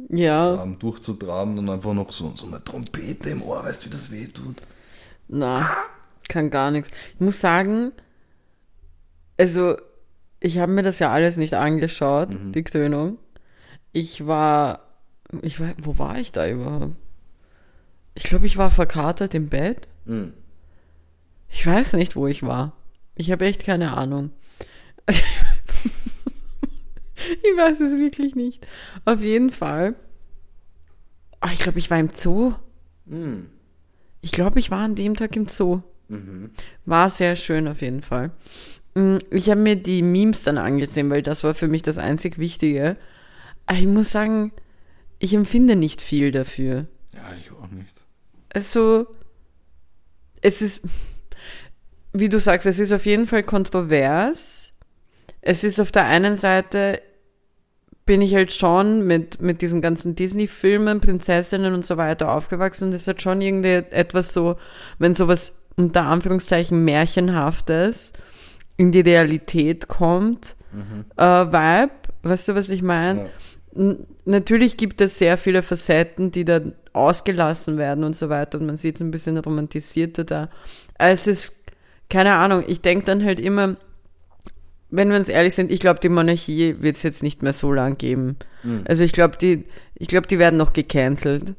Ja, Traben, durchzutraben und einfach noch so, so eine Trompete im Ohr, weißt du, wie das weh tut? na, kann gar nichts. Ich muss sagen, also, ich habe mir das ja alles nicht angeschaut, Mhm. die Krönung. Ich war, ich war, wo war ich da überhaupt? Ich glaube, ich war verkatert im Bett. Mhm. Ich weiß nicht, wo ich war. Ich habe echt keine Ahnung. ich weiß es wirklich nicht. Auf jeden Fall. Ah, ich glaube, ich war im Zoo. Mhm. Ich glaube, ich war an dem Tag im Zoo. Mhm. War sehr schön auf jeden Fall. Mm, Ich habe mir die Memes dann angesehen, weil das war für mich das einzig Wichtige. Aber ich muss sagen, ich empfinde nicht viel dafür. Ja, ich auch nicht. Also, es ist, wie du sagst, es ist auf jeden Fall kontrovers. Es ist auf der einen Seite, bin ich halt schon mit, mit diesen ganzen Disney-Filmen, Prinzessinnen und so weiter aufgewachsen und es hat schon irgendwie etwas so, wenn sowas unter Anführungszeichen Märchenhaftes in die Realität kommt, äh, Vibe, weißt du, was ich meine? Ja. Natürlich gibt es sehr viele Facetten, die da ausgelassen werden und so weiter und man sieht es ein bisschen romantisierter da. Es ist, keine Ahnung, ich denke dann halt immer, wenn wir uns ehrlich sind, ich glaube, die Monarchie wird es jetzt nicht mehr so lang geben. Mhm. Also ich glaube, die, ich glaube, die werden noch gecancelt.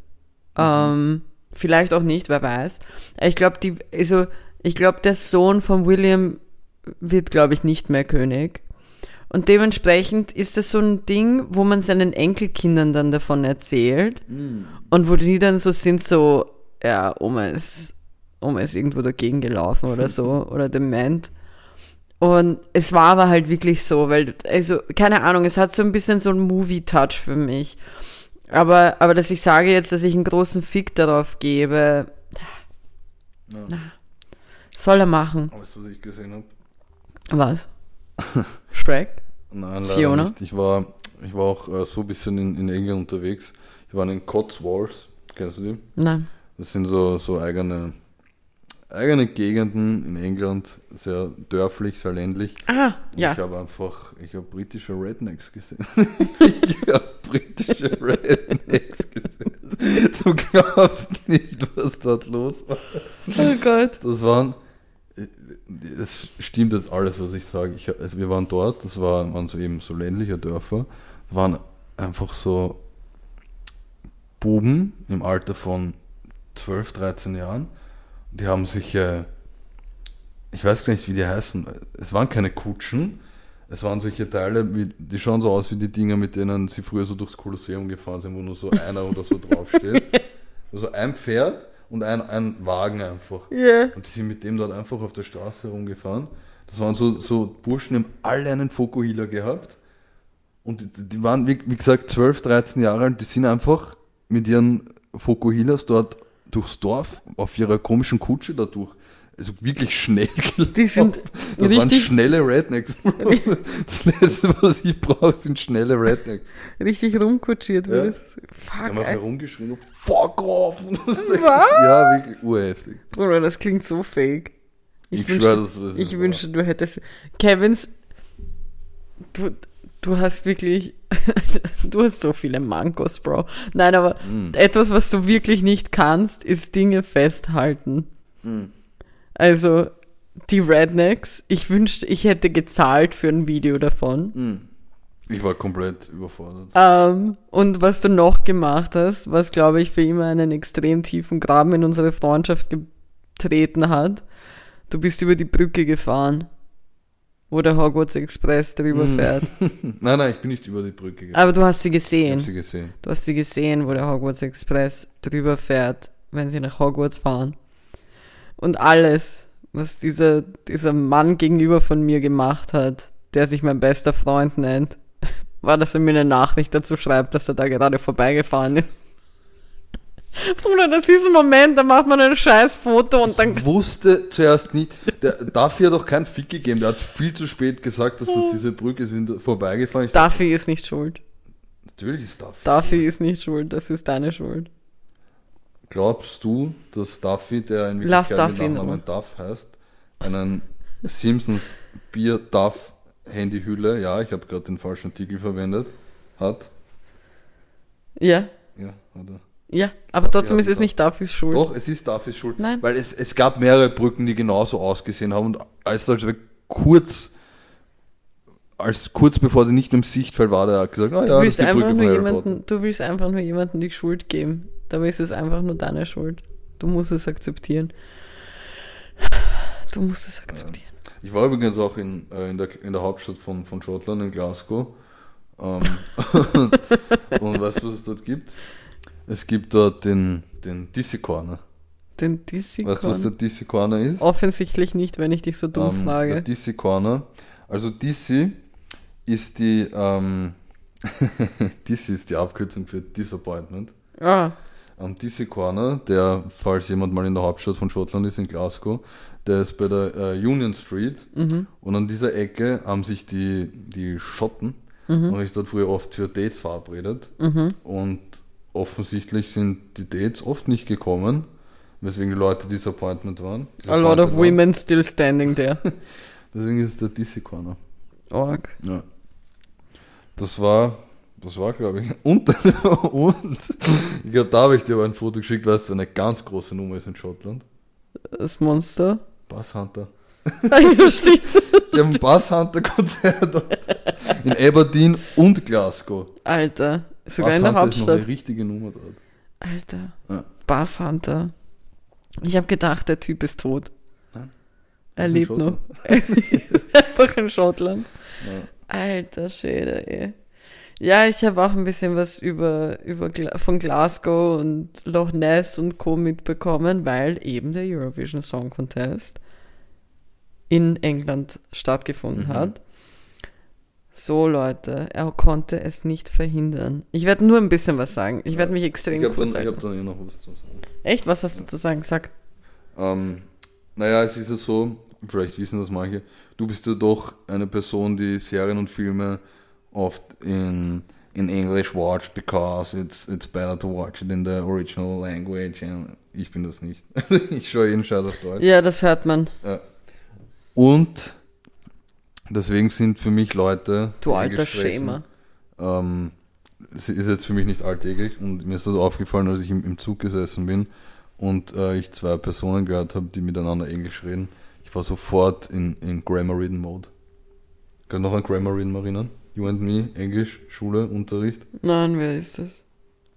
Ähm, vielleicht auch nicht, wer weiß. Ich glaube, die, also ich glaube, der Sohn von William wird, glaube ich, nicht mehr König. Und dementsprechend ist das so ein Ding, wo man seinen Enkelkindern dann davon erzählt Mhm. und wo die dann so sind, so, ja, Oma ist, Oma ist irgendwo dagegen gelaufen oder so, oder dement. Und es war aber halt wirklich so, weil, also, keine Ahnung, es hat so ein bisschen so einen Movie-Touch für mich. Aber, aber dass ich sage jetzt, dass ich einen großen Fick darauf gebe, Ja. soll er machen. Weißt du, was ich gesehen habe? Was? Shrek? Nein, leider Fiona? nicht. Ich war, ich war auch äh, so ein bisschen in, in England unterwegs. Ich war in den Cotswolds. Kennst du die? Nein. Das sind so, so eigene, eigene Gegenden in England, sehr dörflich, sehr ländlich. Ah, ja. Ich habe einfach, ich habe britische Rednecks gesehen. ich habe britische Rednecks gesehen. Du glaubst nicht, was dort los war. Oh Gott. Das waren, das stimmt jetzt alles, was ich sage. Ich, also wir waren dort, das waren, waren so eben so ländliche Dörfer, waren einfach so Buben im Alter von 12, 13 Jahren. Die haben sich, äh, ich weiß gar nicht, wie die heißen, es waren keine Kutschen, es waren solche Teile, wie, die schauen so aus wie die Dinger, mit denen sie früher so durchs Kolosseum gefahren sind, wo nur so einer oder so draufsteht. Also ein Pferd und ein, ein Wagen einfach. Ja. Und die sind mit dem dort einfach auf der Straße herumgefahren. Das waren so, so Burschen, die haben alle einen Fokuhila gehabt. Und die, die waren, wie, wie gesagt, 12, 13 Jahre alt. Die sind einfach mit ihren Fokuhilas dort durchs Dorf auf ihrer komischen Kutsche dadurch. Also wirklich schnell gelaufen. Die sind Das waren schnelle Rednecks. Das letzte, was ich brauche, sind schnelle Rednecks. richtig rumkutschiert. Ja. Fuck, haben ey. herumgeschrien, fuck off. Ja, wirklich urheftig. Bruder, das klingt so fake. Ich, wünschte- schwöre, das ist Ich wünschte, du hättest. Kevins, du, du hast wirklich. du hast so viele Mankos, Bro. Nein, aber Mm. etwas, was du wirklich nicht kannst, ist Dinge festhalten. Mm. Also, die Rednecks, ich wünschte, ich hätte gezahlt für ein Video davon. Hm. Ich war komplett überfordert. Ähm, und was du noch gemacht hast, was glaube ich für immer einen extrem tiefen Graben in unsere Freundschaft getreten hat, du bist über die Brücke gefahren, wo der Hogwarts Express drüber Mm. fährt. Nein, nein, ich bin nicht über die Brücke gegangen. Aber du hast sie ich habe gesehen. sie gesehen. Du hast sie gesehen, wo der Hogwarts Express drüber fährt, wenn sie nach Hogwarts fahren. Und alles, was dieser, dieser Mann gegenüber von mir gemacht hat, der sich mein bester Freund nennt, war, dass er mir eine Nachricht dazu schreibt, dass er da gerade vorbeigefahren ist. Bruder, das ist ein Moment, da macht man ein scheiß Foto und dann Ich wusste zuerst nicht, der, dafür hat doch keinen Fick gegeben. Der hat viel zu spät gesagt, dass das diese Brücke ist. Wir sind vorbeigefahren. Ich sag, Duffy ist nicht schuld. natürlich ist Duffy. Duffy ist nicht schuld, das ist deine Schuld. Glaubst du, dass Duffy, der in Wirklichkeit Duffy mit Nachnamen Duff heißt, einen Simpsons Bier Duff Handyhülle, ja, ich habe gerade den falschen Artikel verwendet, hat? Ja, Ja, hat er. Ja, aber trotzdem ist es ihn nicht Duffys Schuld. Doch, es ist Duffys Schuld. Nein. Weil es, es gab mehrere Brücken, die genauso ausgesehen haben und als als wir kurz als kurz bevor sie nicht im Sichtfeld war, der hat gesagt, ah ja, Du das willst, ist die einfach nur jemanden, du willst einfach nur jemanden die Schuld geben. Dabei ist es einfach nur deine Schuld. Du musst es akzeptieren. Du musst es akzeptieren. Ich war übrigens auch in, äh, in, der, in der Hauptstadt von, von Schottland, in Glasgow. Ähm, und weißt du, was es dort gibt? Es gibt dort den, den Dizzy Corner. Den Dizzy Weißt du, was der Corner. Dizzy Corner ist? Offensichtlich nicht, wenn ich dich so dumm Ähm, Der frage. Dizzy Corner. Also Dizzy ist die, ähm, Dizzy ist die Abkürzung für Disappointment. Ah, Am Dizzy Corner, der, falls jemand mal in der Hauptstadt von Schottland ist, in Glasgow, der ist bei der äh, Union Street. mhm. Und an dieser Ecke haben sich die, die Schotten, Mhm. und ich dort früher oft für Dates verabredet. Mhm. Und offensichtlich sind die Dates oft nicht gekommen, weswegen die Leute Disappointment waren. A lot of Disappointed waren. women still standing there. Deswegen ist es der Dizzy Corner. Org. Ja. Das war, das war, glaube ich. Und, und ich glaube, da habe ich dir aber ein Foto geschickt, weißt du, eine ganz große Nummer ist in Schottland. Das Monster. Bass Hunter. Ah, ja, stimmt. Die haben ein Bass Hunter Konzert in Aberdeen und Glasgow. Alter. Sogar Bass in der Hunter ist noch eine Hauptstadt. richtige Nummer dort. Alter. Ja. Bass Hunter. Ich habe gedacht, der Typ ist tot. Nein. Er Ist lebt noch. Schottland. ist einfach in Schottland. Ja. Alter Schäde, ey. Ja, ich habe auch ein bisschen was über, über von Glasgow und Loch Ness und Co. mitbekommen, weil eben der Eurovision Song Contest in England stattgefunden Mhm. hat. So, Leute, er konnte es nicht verhindern. Ich werde nur ein bisschen was sagen. Ich werde mich extrem Ich habe kurz dann, ich halten. hab dann eh noch was zu sagen. Echt? Was hast du zu sagen? Sag. Ähm, naja, es ist ja so, vielleicht wissen das manche, du bist ja doch eine Person, die Serien und Filme oft in, in English watch because it's, it's better to watch it in the original language. And ich bin das nicht. ich schaue jeden Scheiß auf Deutsch. Ja, das hört man. Ja. Und deswegen sind für mich Leute, Du alter Schämer. ähm, es ist jetzt für mich nicht alltäglich und mir ist das aufgefallen, als ich im, im Zug gesessen bin und äh, ich zwei Personen gehört habe, die miteinander Englisch reden. Ich war sofort in, in Grammar Reading Mode. Kann noch an Grammar Reading erinnern? You and Me, Englisch, Schule, Unterricht. Nein, wer ist das?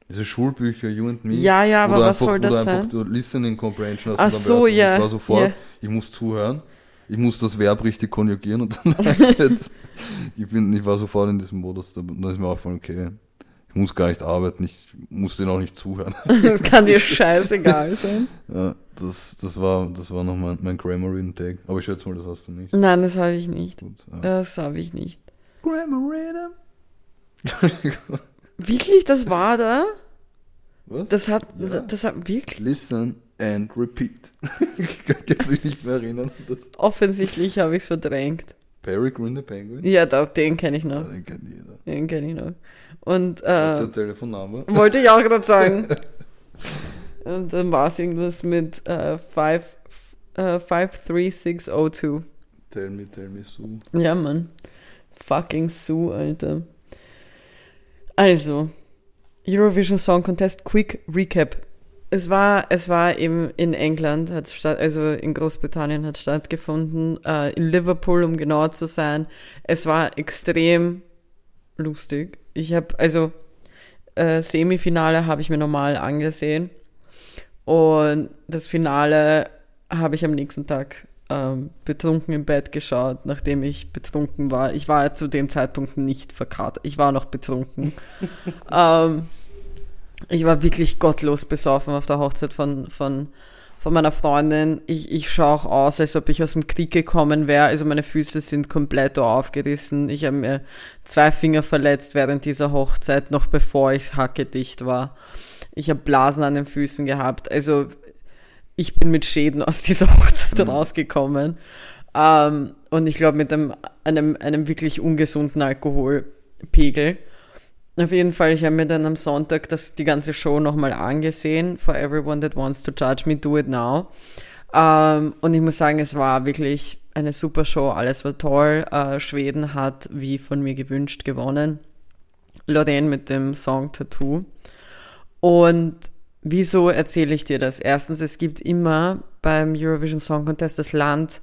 Diese Schulbücher, You and Me. Ja, ja, aber was einfach, soll das einfach sein? so Listening Comprehension hast. Ach so, ja, Ich war sofort, ja. ich muss zuhören, ich muss das Verb richtig konjugieren und dann einsetzen. ich, bin, ich war sofort in diesem Modus, da, da ist mir aufgefallen, okay, ich muss gar nicht arbeiten, ich muss denen auch nicht zuhören. Das kann dir scheißegal sein. ja, das, das war, das war noch mein, mein Grammar Reading Tag. Aber ich schätze mal, das hast du nicht. Nein, das habe ich nicht. Gut, ja. Das habe ich nicht. Grammar Reading. Wirklich, das war da? Was? Das hat, Ja. das hat wirklich, Listen and repeat. ich kann jetzt mich nicht mehr erinnern. Offensichtlich habe ich es verdrängt. Peregrine the Penguin? Ja, da, den kenne ich Ja, noch. den kennt jeder. Den kenne ich noch. Und äh, Telefonname? wollte ich auch gerade sagen. Und dann war es irgendwas mit äh, five, äh, 53602. Tell me, tell me, Sue. Ja, Mann. Fucking Sue, Alter. Also, Eurovision Song Contest, Quick Recap. Es war, es war eben in England, hat statt, also in Großbritannien hat stattgefunden, äh, in Liverpool, um genauer zu sein. Es war extrem lustig. Ich habe, also, äh, Semifinale habe ich mir normal angesehen. Und das Finale habe ich am nächsten Tag ähm, betrunken im Bett geschaut, nachdem ich betrunken war. Ich war zu dem Zeitpunkt nicht verkatert. Ich war noch betrunken. ähm, ich war wirklich gottlos besoffen auf der Hochzeit von, von, von meiner Freundin. Ich, ich schaue auch aus, als ob ich aus dem Krieg gekommen wäre. Also meine Füße sind komplett aufgerissen. Ich habe mir zwei Finger verletzt während dieser Hochzeit, noch bevor ich hackedicht war. Ich habe Blasen an den Füßen gehabt. Also ich bin mit Schäden aus dieser Hochzeit rausgekommen. Ähm, und ich glaube mit einem, einem, einem wirklich ungesunden Alkoholpegel. Auf jeden Fall, ich habe mir dann am Sonntag das, die ganze Show nochmal angesehen. For everyone that wants to judge me, do it now. Ähm, und ich muss sagen, es war wirklich eine super Show. Alles war toll. Äh, Schweden hat, wie von mir gewünscht, gewonnen. Lorraine mit dem Song Tattoo. Und wieso erzähle ich dir das? Erstens, es gibt immer beim Eurovision Song Contest das Land,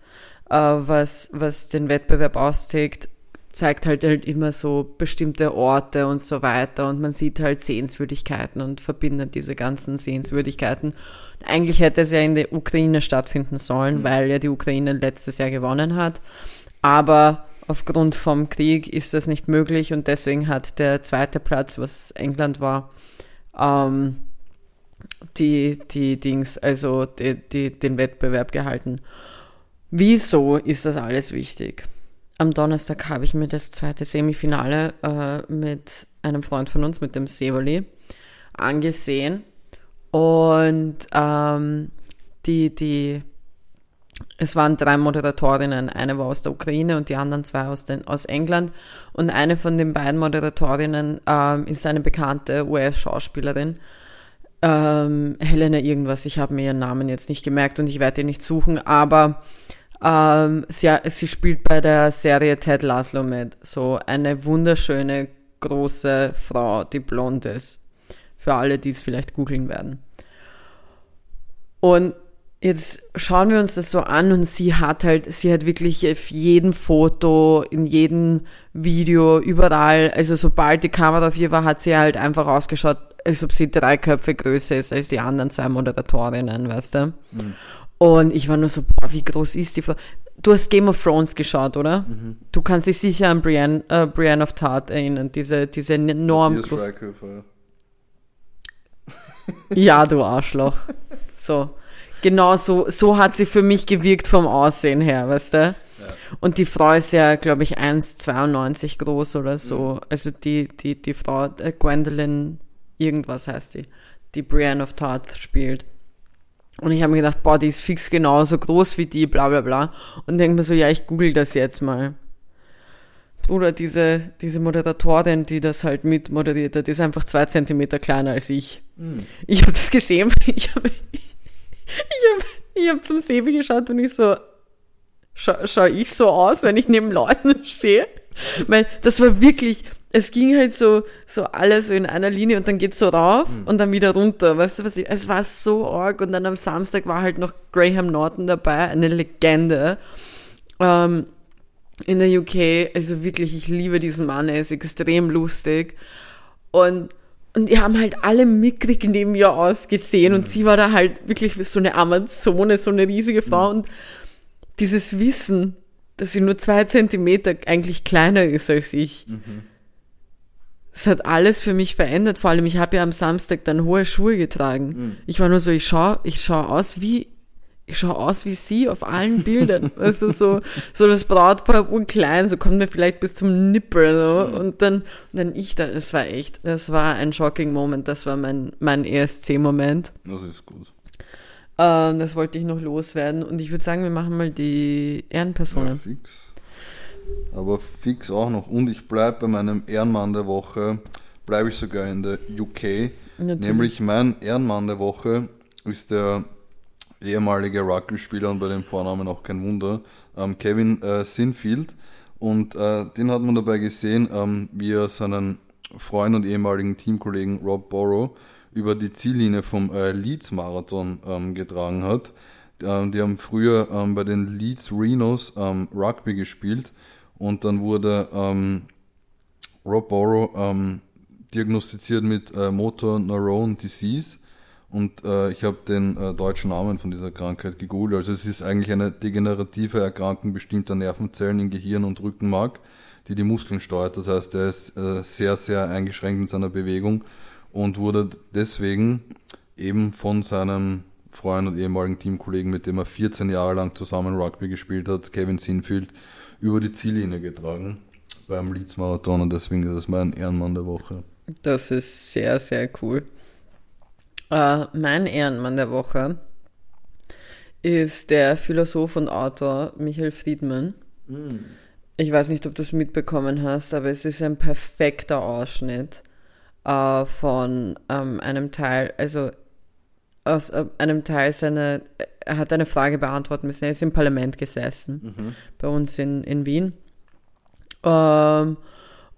äh, was, was den Wettbewerb austrägt, zeigt halt, halt immer so bestimmte Orte und so weiter und man sieht halt Sehenswürdigkeiten und verbindet diese ganzen Sehenswürdigkeiten. Eigentlich hätte es ja in der Ukraine stattfinden sollen, weil ja die Ukraine letztes Jahr gewonnen hat. Aber aufgrund vom Krieg ist das nicht möglich und deswegen hat der zweite Platz, was England war, ähm, die, die Dings, also die, die, den Wettbewerb gehalten. Wieso ist das alles wichtig? Am Donnerstag habe ich mir das zweite Semifinale äh, mit einem Freund von uns, mit dem Sevali, angesehen. Und ähm, die, die, es waren drei Moderatorinnen. Eine war aus der Ukraine und die anderen zwei aus, den, aus England. Und eine von den beiden Moderatorinnen ähm, ist eine bekannte US-Schauspielerin. Ähm, Helena irgendwas, ich habe mir ihren Namen jetzt nicht gemerkt und ich werde ihn nicht suchen, aber ähm, sie, sie spielt bei der Serie Ted Laszlo mit. So eine wunderschöne, große Frau, die blond ist. Für alle, die es vielleicht googeln werden. Und jetzt schauen wir uns das so an und sie hat halt, sie hat wirklich auf jedem Foto, in jedem Video, überall, also sobald die Kamera auf ihr war, hat sie halt einfach ausgeschaut, als ob sie drei Köpfe größer ist als die anderen zwei Moderatorinnen, weißt du? Und ich war nur so, boah, wie groß ist die Frau? Du hast Game of Thrones geschaut, oder? Du kannst dich sicher an Brienne, äh, Brienne of Tart erinnern, diese, diese enorm Matthias groß. Schweighöfer. Ja, du Arschloch. So. Genau so, so hat sie für mich gewirkt vom Aussehen her, weißt du? Ja. Und die Frau ist ja, glaube ich, 1,92 groß oder so. Mhm. Also die, die, die Frau, äh, Gwendolyn, irgendwas heißt die, die Brienne of Tarth spielt. Und ich habe mir gedacht, boah, die ist fix genauso groß wie die, bla bla bla. Und denke mir so, ja, ich google das jetzt mal. Oder diese, diese Moderatorin, die das halt mit moderiert hat, ist einfach zwei Zentimeter kleiner als ich. Mhm. Ich habe das gesehen, ich habe ich hab, ich hab zum Sebi geschaut und ich so, scha schau ich so aus, wenn ich neben Leuten stehe? Weil das war wirklich, es ging halt so, so alles so in einer Linie und dann geht's so rauf mhm. und dann wieder runter. Weißt du, was ich, es war so arg und dann am Samstag war halt noch Graham Norton dabei, eine Legende. Ähm, in der UK, also wirklich, ich liebe diesen Mann, er ist extrem lustig. Und, und die haben halt alle mickrig neben ihr ausgesehen mhm. und sie war da halt wirklich so eine Amazone, so eine riesige Frau mhm. und dieses Wissen, dass sie nur zwei Zentimeter eigentlich kleiner ist als ich, mhm. Das hat alles für mich verändert. Vor allem, ich habe ja am Samstag dann hohe Schuhe getragen. Mhm. Ich war nur so, ich schaue ich schau aus wie ich schaue aus wie sie auf allen Bildern. Also so, so das Brautpaar unklein, so kommt mir vielleicht bis zum Nippel. So. Mhm. Und dann, und dann ich da, das war echt, das war ein shocking Moment. Das war mein, mein ESC-Moment. Das ist gut. Ähm, das wollte ich noch loswerden. Und ich würde sagen, wir machen mal die Ehrenpersonen. Ja, fix. Aber fix auch noch. Und ich bleibe bei meinem Ehrenmann der Woche, bleibe ich sogar in der UK. Natürlich. Nämlich mein Ehrenmann der Woche ist der ehemalige Rugby-Spieler und bei dem Vornamen auch kein Wunder, ähm, Kevin äh, Sinfield. Und äh, den hat man dabei gesehen, ähm, wie er seinen Freund und ehemaligen Teamkollegen Rob Borrow über die Ziellinie vom äh, Leeds Marathon ähm, getragen hat. Ähm, die haben früher ähm, bei den Leeds Rhinos ähm, Rugby gespielt und dann wurde ähm, Rob Borrow ähm, diagnostiziert mit äh, Motor Neurone Disease und äh, ich habe den äh, deutschen Namen von dieser Krankheit gegoogelt. Also es ist eigentlich eine degenerative Erkrankung bestimmter Nervenzellen im Gehirn und Rückenmark, die die Muskeln steuert. Das heißt, er ist äh, sehr, sehr eingeschränkt in seiner Bewegung und wurde deswegen eben von seinem Freund und ehemaligen Teamkollegen, mit dem er 14 Jahre lang zusammen Rugby gespielt hat, Kevin Sinfield, über die Ziellinie getragen beim Leeds Marathon und deswegen ist das mein Ehrenmann der Woche. Das ist sehr, sehr cool. Uh, mein Ehrenmann der Woche ist der Philosoph und Autor Michael Friedmann. Mm. Ich weiß nicht, ob du es mitbekommen hast, aber es ist ein perfekter Ausschnitt äh, von ähm, einem Teil, also aus äh, einem Teil seiner, er hat eine Frage beantworten müssen. Er ist im Parlament gesessen, mhm. bei uns in, in Wien. Ähm,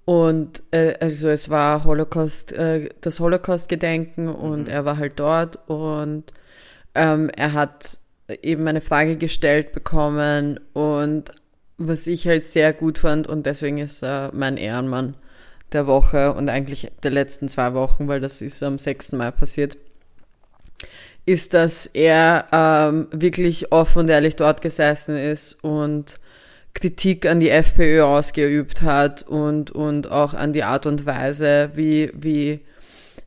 und äh, also es war Holocaust, äh, das Holocaust-Gedenken mhm. und er war halt dort und ähm, er hat eben eine Frage gestellt bekommen und was ich halt sehr gut fand und deswegen ist er mein Ehrenmann der Woche und eigentlich der letzten zwei Wochen, weil das ist am 6. Mai passiert, ist, dass er ähm, wirklich offen und ehrlich dort gesessen ist und Kritik an die FPÖ ausgeübt hat und, und auch an die Art und Weise, wie, wie,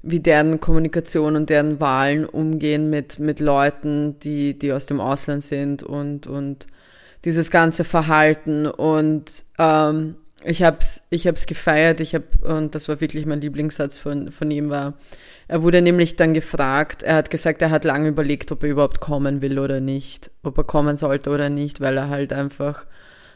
wie deren Kommunikation und deren Wahlen umgehen mit, mit Leuten, die, die aus dem Ausland sind und, und dieses ganze Verhalten. Und ähm, ich hab's, ich hab's gefeiert, ich hab, und das war wirklich mein Lieblingssatz von, von ihm war, er wurde nämlich dann gefragt, er hat gesagt, er hat lange überlegt, ob er überhaupt kommen will oder nicht, ob er kommen sollte oder nicht, weil er halt einfach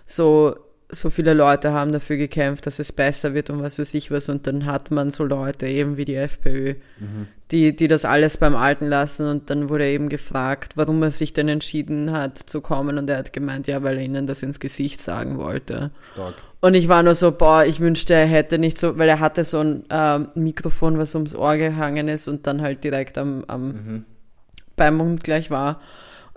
so, so viele Leute haben dafür gekämpft, dass es besser wird und was weiß ich was. Und dann hat man so Leute eben wie die FPÖ, mhm. die, die das alles beim Alten lassen. Und dann wurde er eben gefragt, warum er sich denn entschieden hat zu kommen. Und er hat gemeint, ja, weil er ihnen das ins Gesicht sagen wollte. Stark. Und ich war nur so, boah, ich wünschte, er hätte nicht so, weil er hatte so ein äh, Mikrofon, was ums Ohr gehangen ist und dann halt direkt am, am mhm. beim Mund gleich war.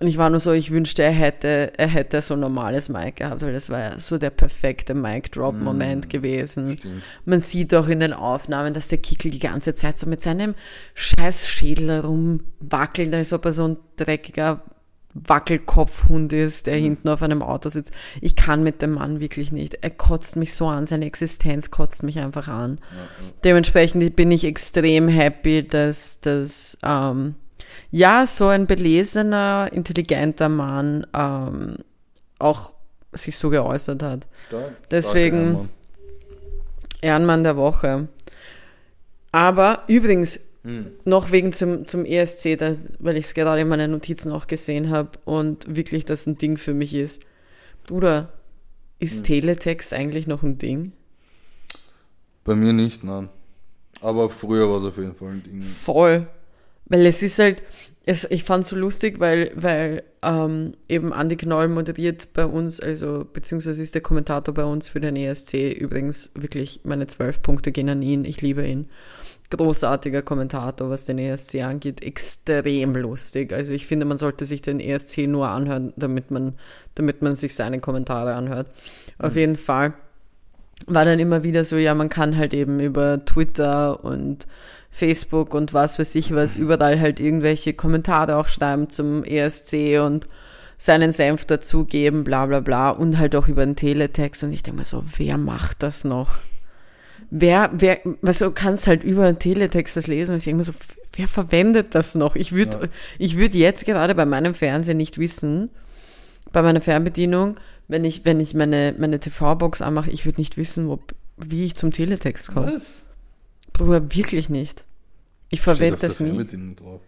Und ich war nur so, ich wünschte, er hätte, er hätte so ein normales Mic gehabt, weil das war ja so der perfekte Mic-Drop-Moment mm, gewesen. Stimmt. Man sieht auch in den Aufnahmen, dass der Kickel die ganze Zeit so mit seinem scheiß Schädel rumwackelt, als ob er so ein dreckiger Wackelkopfhund ist, der mhm. hinten auf einem Auto sitzt. Ich kann mit dem Mann wirklich nicht. Er kotzt mich so an, seine Existenz kotzt mich einfach an. Ja. Dementsprechend bin ich extrem happy, dass, dass ähm, ja, so ein belesener, intelligenter Mann ähm, auch sich so geäußert hat. Stark. Deswegen Ehrenmann der Woche. Aber übrigens, Hm. noch wegen zum, zum ESC, da, weil ich es gerade in meinen Notizen auch gesehen habe und wirklich das ein Ding für mich ist. Bruder, ist Hm. Teletext eigentlich noch ein Ding? Bei mir nicht, nein. Aber früher war es auf jeden Fall ein Ding. Voll. Weil es ist halt, es, ich fand es so lustig, weil, weil ähm, eben Andi Knoll moderiert bei uns, also beziehungsweise ist der Kommentator bei uns für den ESC. Übrigens wirklich meine zwölf Punkte gehen an ihn. Ich liebe ihn. Großartiger Kommentator, was den ESC angeht. Extrem lustig. Also ich finde, man sollte sich den ESC nur anhören, damit man, damit man sich seine Kommentare anhört. Auf jeden Fall war dann immer wieder so, ja, man kann halt eben über Twitter und Facebook und was weiß ich was, überall halt irgendwelche Kommentare auch schreiben zum ESC und seinen Senf dazugeben, bla bla bla, und halt auch über den Teletext. Und ich denke mir so, wer macht das noch? Wer, wer, was du kannst halt über den Teletext das lesen und ich denke mir so, wer verwendet das noch? Ich würde, Ja. ich würde jetzt gerade bei meinem Fernseher nicht wissen, bei meiner Fernbedienung, wenn ich, wenn ich meine, meine TV-Box anmache, ich würde nicht wissen, wo, wie ich zum Teletext komme. Was? Bruder, wirklich nicht. Ich verwende das nie. Fernbedienung drauf.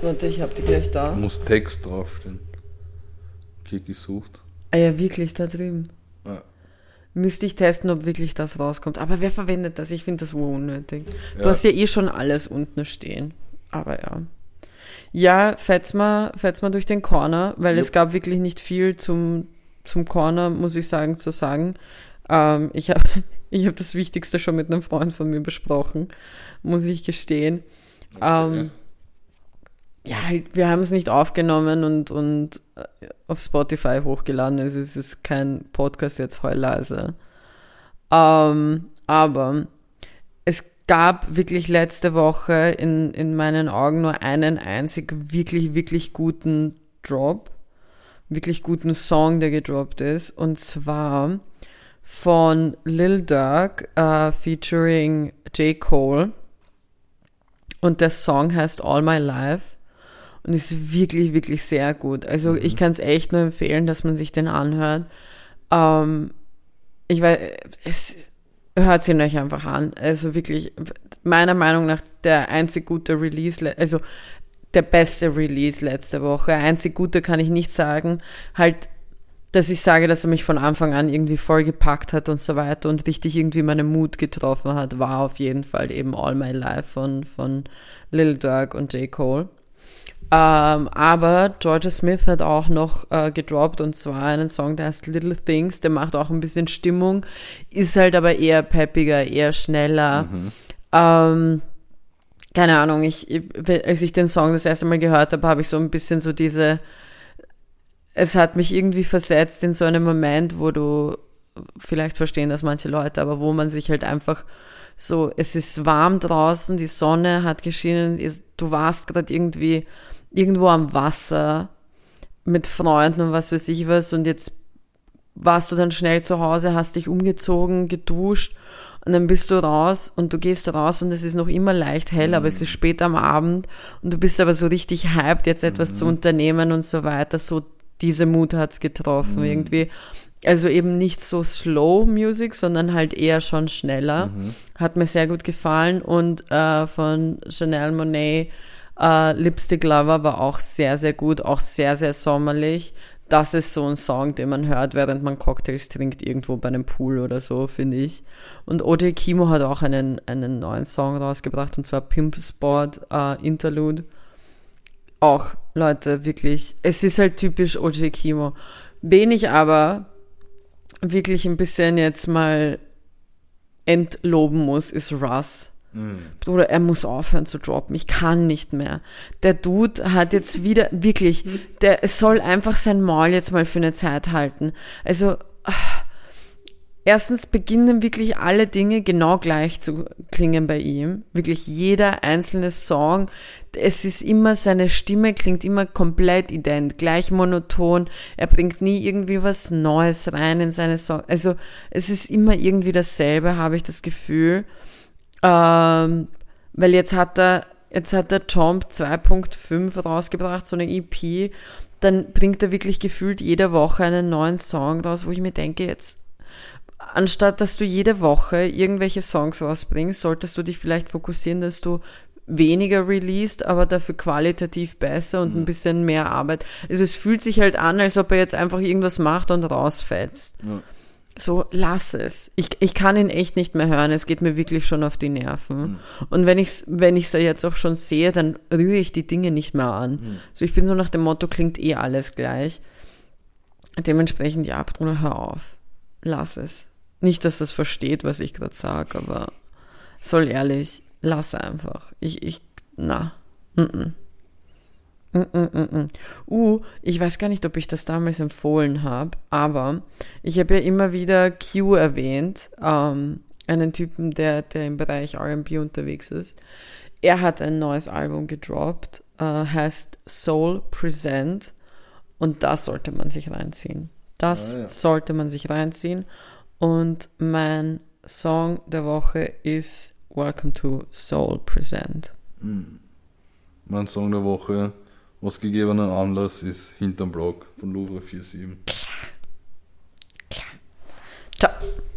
Warte, ich hab die gleich Da da. muss Text draufstehen. Kiki sucht. Ah ja, wirklich da drüben. Müsste ich testen, ob wirklich das rauskommt. Aber wer verwendet das? Ich finde das wohl unnötig. Du Ja. hast ja eh schon alles unten stehen. Aber ja. Ja, fetz mal, fetz mal durch den Corner, weil es Jupp. gab wirklich nicht viel zum, zum Corner, muss ich sagen, zu sagen. Ähm, ich habe ich hab das Wichtigste schon mit einem Freund von mir besprochen, muss ich gestehen. Ähm, ja, halt, wir haben es nicht aufgenommen und, und äh, auf Spotify hochgeladen. Also es ist kein Podcast jetzt heulleise. Ähm, aber es gab wirklich letzte Woche in, in meinen Augen nur einen einzig wirklich, wirklich guten Drop. Wirklich guten Song, der gedroppt ist. Und zwar von Lil Durk äh, featuring J. Cole. Und der Song heißt All My Life und ist wirklich, wirklich sehr gut. Also ich kann es echt nur empfehlen, dass man sich den anhört. Ähm, ich weiß, es hört ihn euch einfach an. Also wirklich, meiner Meinung nach der einzig gute Release, le- also der beste Release letzte Woche. Einzig gute kann ich nicht sagen. Halt, dass ich sage, dass er mich von Anfang an irgendwie voll gepackt hat und so weiter und richtig irgendwie meinen Mut getroffen hat, war auf jeden Fall eben All My Life von, von Lil Durk und J. Cole. Ähm, aber Georgia Smith hat auch noch äh, gedroppt und zwar einen Song, der heißt Little Things, der macht auch ein bisschen Stimmung, ist halt aber eher peppiger, eher schneller. Ähm, keine Ahnung, ich, als ich den Song das erste Mal gehört habe, habe ich so ein bisschen so diese, es hat mich irgendwie versetzt in so einen Moment, wo du, vielleicht verstehen das manche Leute, aber wo man sich halt einfach so, es ist warm draußen, die Sonne hat geschienen, du warst gerade irgendwie irgendwo am Wasser mit Freunden und was weiß ich was und jetzt warst du dann schnell zu Hause, hast dich umgezogen, geduscht und dann bist du raus und du gehst raus und es ist noch immer leicht hell, aber es ist spät am Abend und du bist aber so richtig hyped, jetzt etwas zu unternehmen und so weiter. So diese Mut hat's getroffen irgendwie. Also eben nicht so Slow Music, sondern halt eher schon schneller. Hat mir sehr gut gefallen und äh, von Chanel Monet äh, Lipstick Lover war auch sehr, sehr gut, auch sehr, sehr sommerlich. Das ist so ein Song, den man hört, während man Cocktails trinkt, irgendwo bei einem Pool oder so, finde ich. Und OJ Kimo hat auch einen, einen neuen Song rausgebracht, und zwar Pimp Sport äh, Interlude. Auch, Leute, wirklich. Es ist halt typisch OJ Kimo. Wen ich aber wirklich ein bisschen jetzt mal entloben muss, ist Russ. Bruder, er muss aufhören zu droppen. Ich kann nicht mehr. Der Dude hat jetzt wieder, wirklich, der soll einfach sein Maul jetzt mal für eine Zeit halten. Also, ah, erstens beginnen wirklich alle Dinge genau gleich zu klingen bei ihm. Wirklich jeder einzelne Song. Es ist immer, seine Stimme klingt immer komplett ident, gleich monoton. Er bringt nie irgendwie was Neues rein in seine Songs. Also, es ist immer irgendwie dasselbe, habe ich das Gefühl. Ähm, weil jetzt hat er Jetzt hat der Jump 2.5 rausgebracht, so eine EP. Dann bringt er wirklich gefühlt jede Woche einen neuen Song raus, wo ich mir denke, jetzt, anstatt dass du jede Woche irgendwelche Songs rausbringst, solltest du dich vielleicht fokussieren, dass du weniger released, aber dafür qualitativ besser und mhm. ein bisschen mehr Arbeit. Also es fühlt sich halt an, als ob er jetzt einfach irgendwas macht und rausfetzt. Ja. So, lass es. Ich, ich kann ihn echt nicht mehr hören. Es geht mir wirklich schon auf die Nerven. Mhm. Und wenn ich wenn ich's jetzt auch schon sehe, dann rühre ich die Dinge nicht mehr an. Mhm. So, ich bin so nach dem Motto, klingt eh alles gleich. Dementsprechend, ja, Bruder, hör auf. Lass es. Nicht, dass das versteht, was ich gerade sage, aber soll ehrlich, lass einfach. Ich, ich, na. Mm -mm. Mm -mm -mm. Uh, ich weiß gar nicht, ob ich das damals empfohlen habe, aber ich habe ja immer wieder Q erwähnt, ähm, einen Typen, der, der im Bereich RB unterwegs ist. Er hat ein neues Album gedroppt, äh, heißt Soul Present und das sollte man sich reinziehen. Das ah, ja. sollte man sich reinziehen. Und mein Song der Woche ist Welcome to Soul Present. Hm. Mein Song der Woche, aus gegebenen Anlass, ist Hinterm Block von Louvre 47. Klar. Klar. Ciao.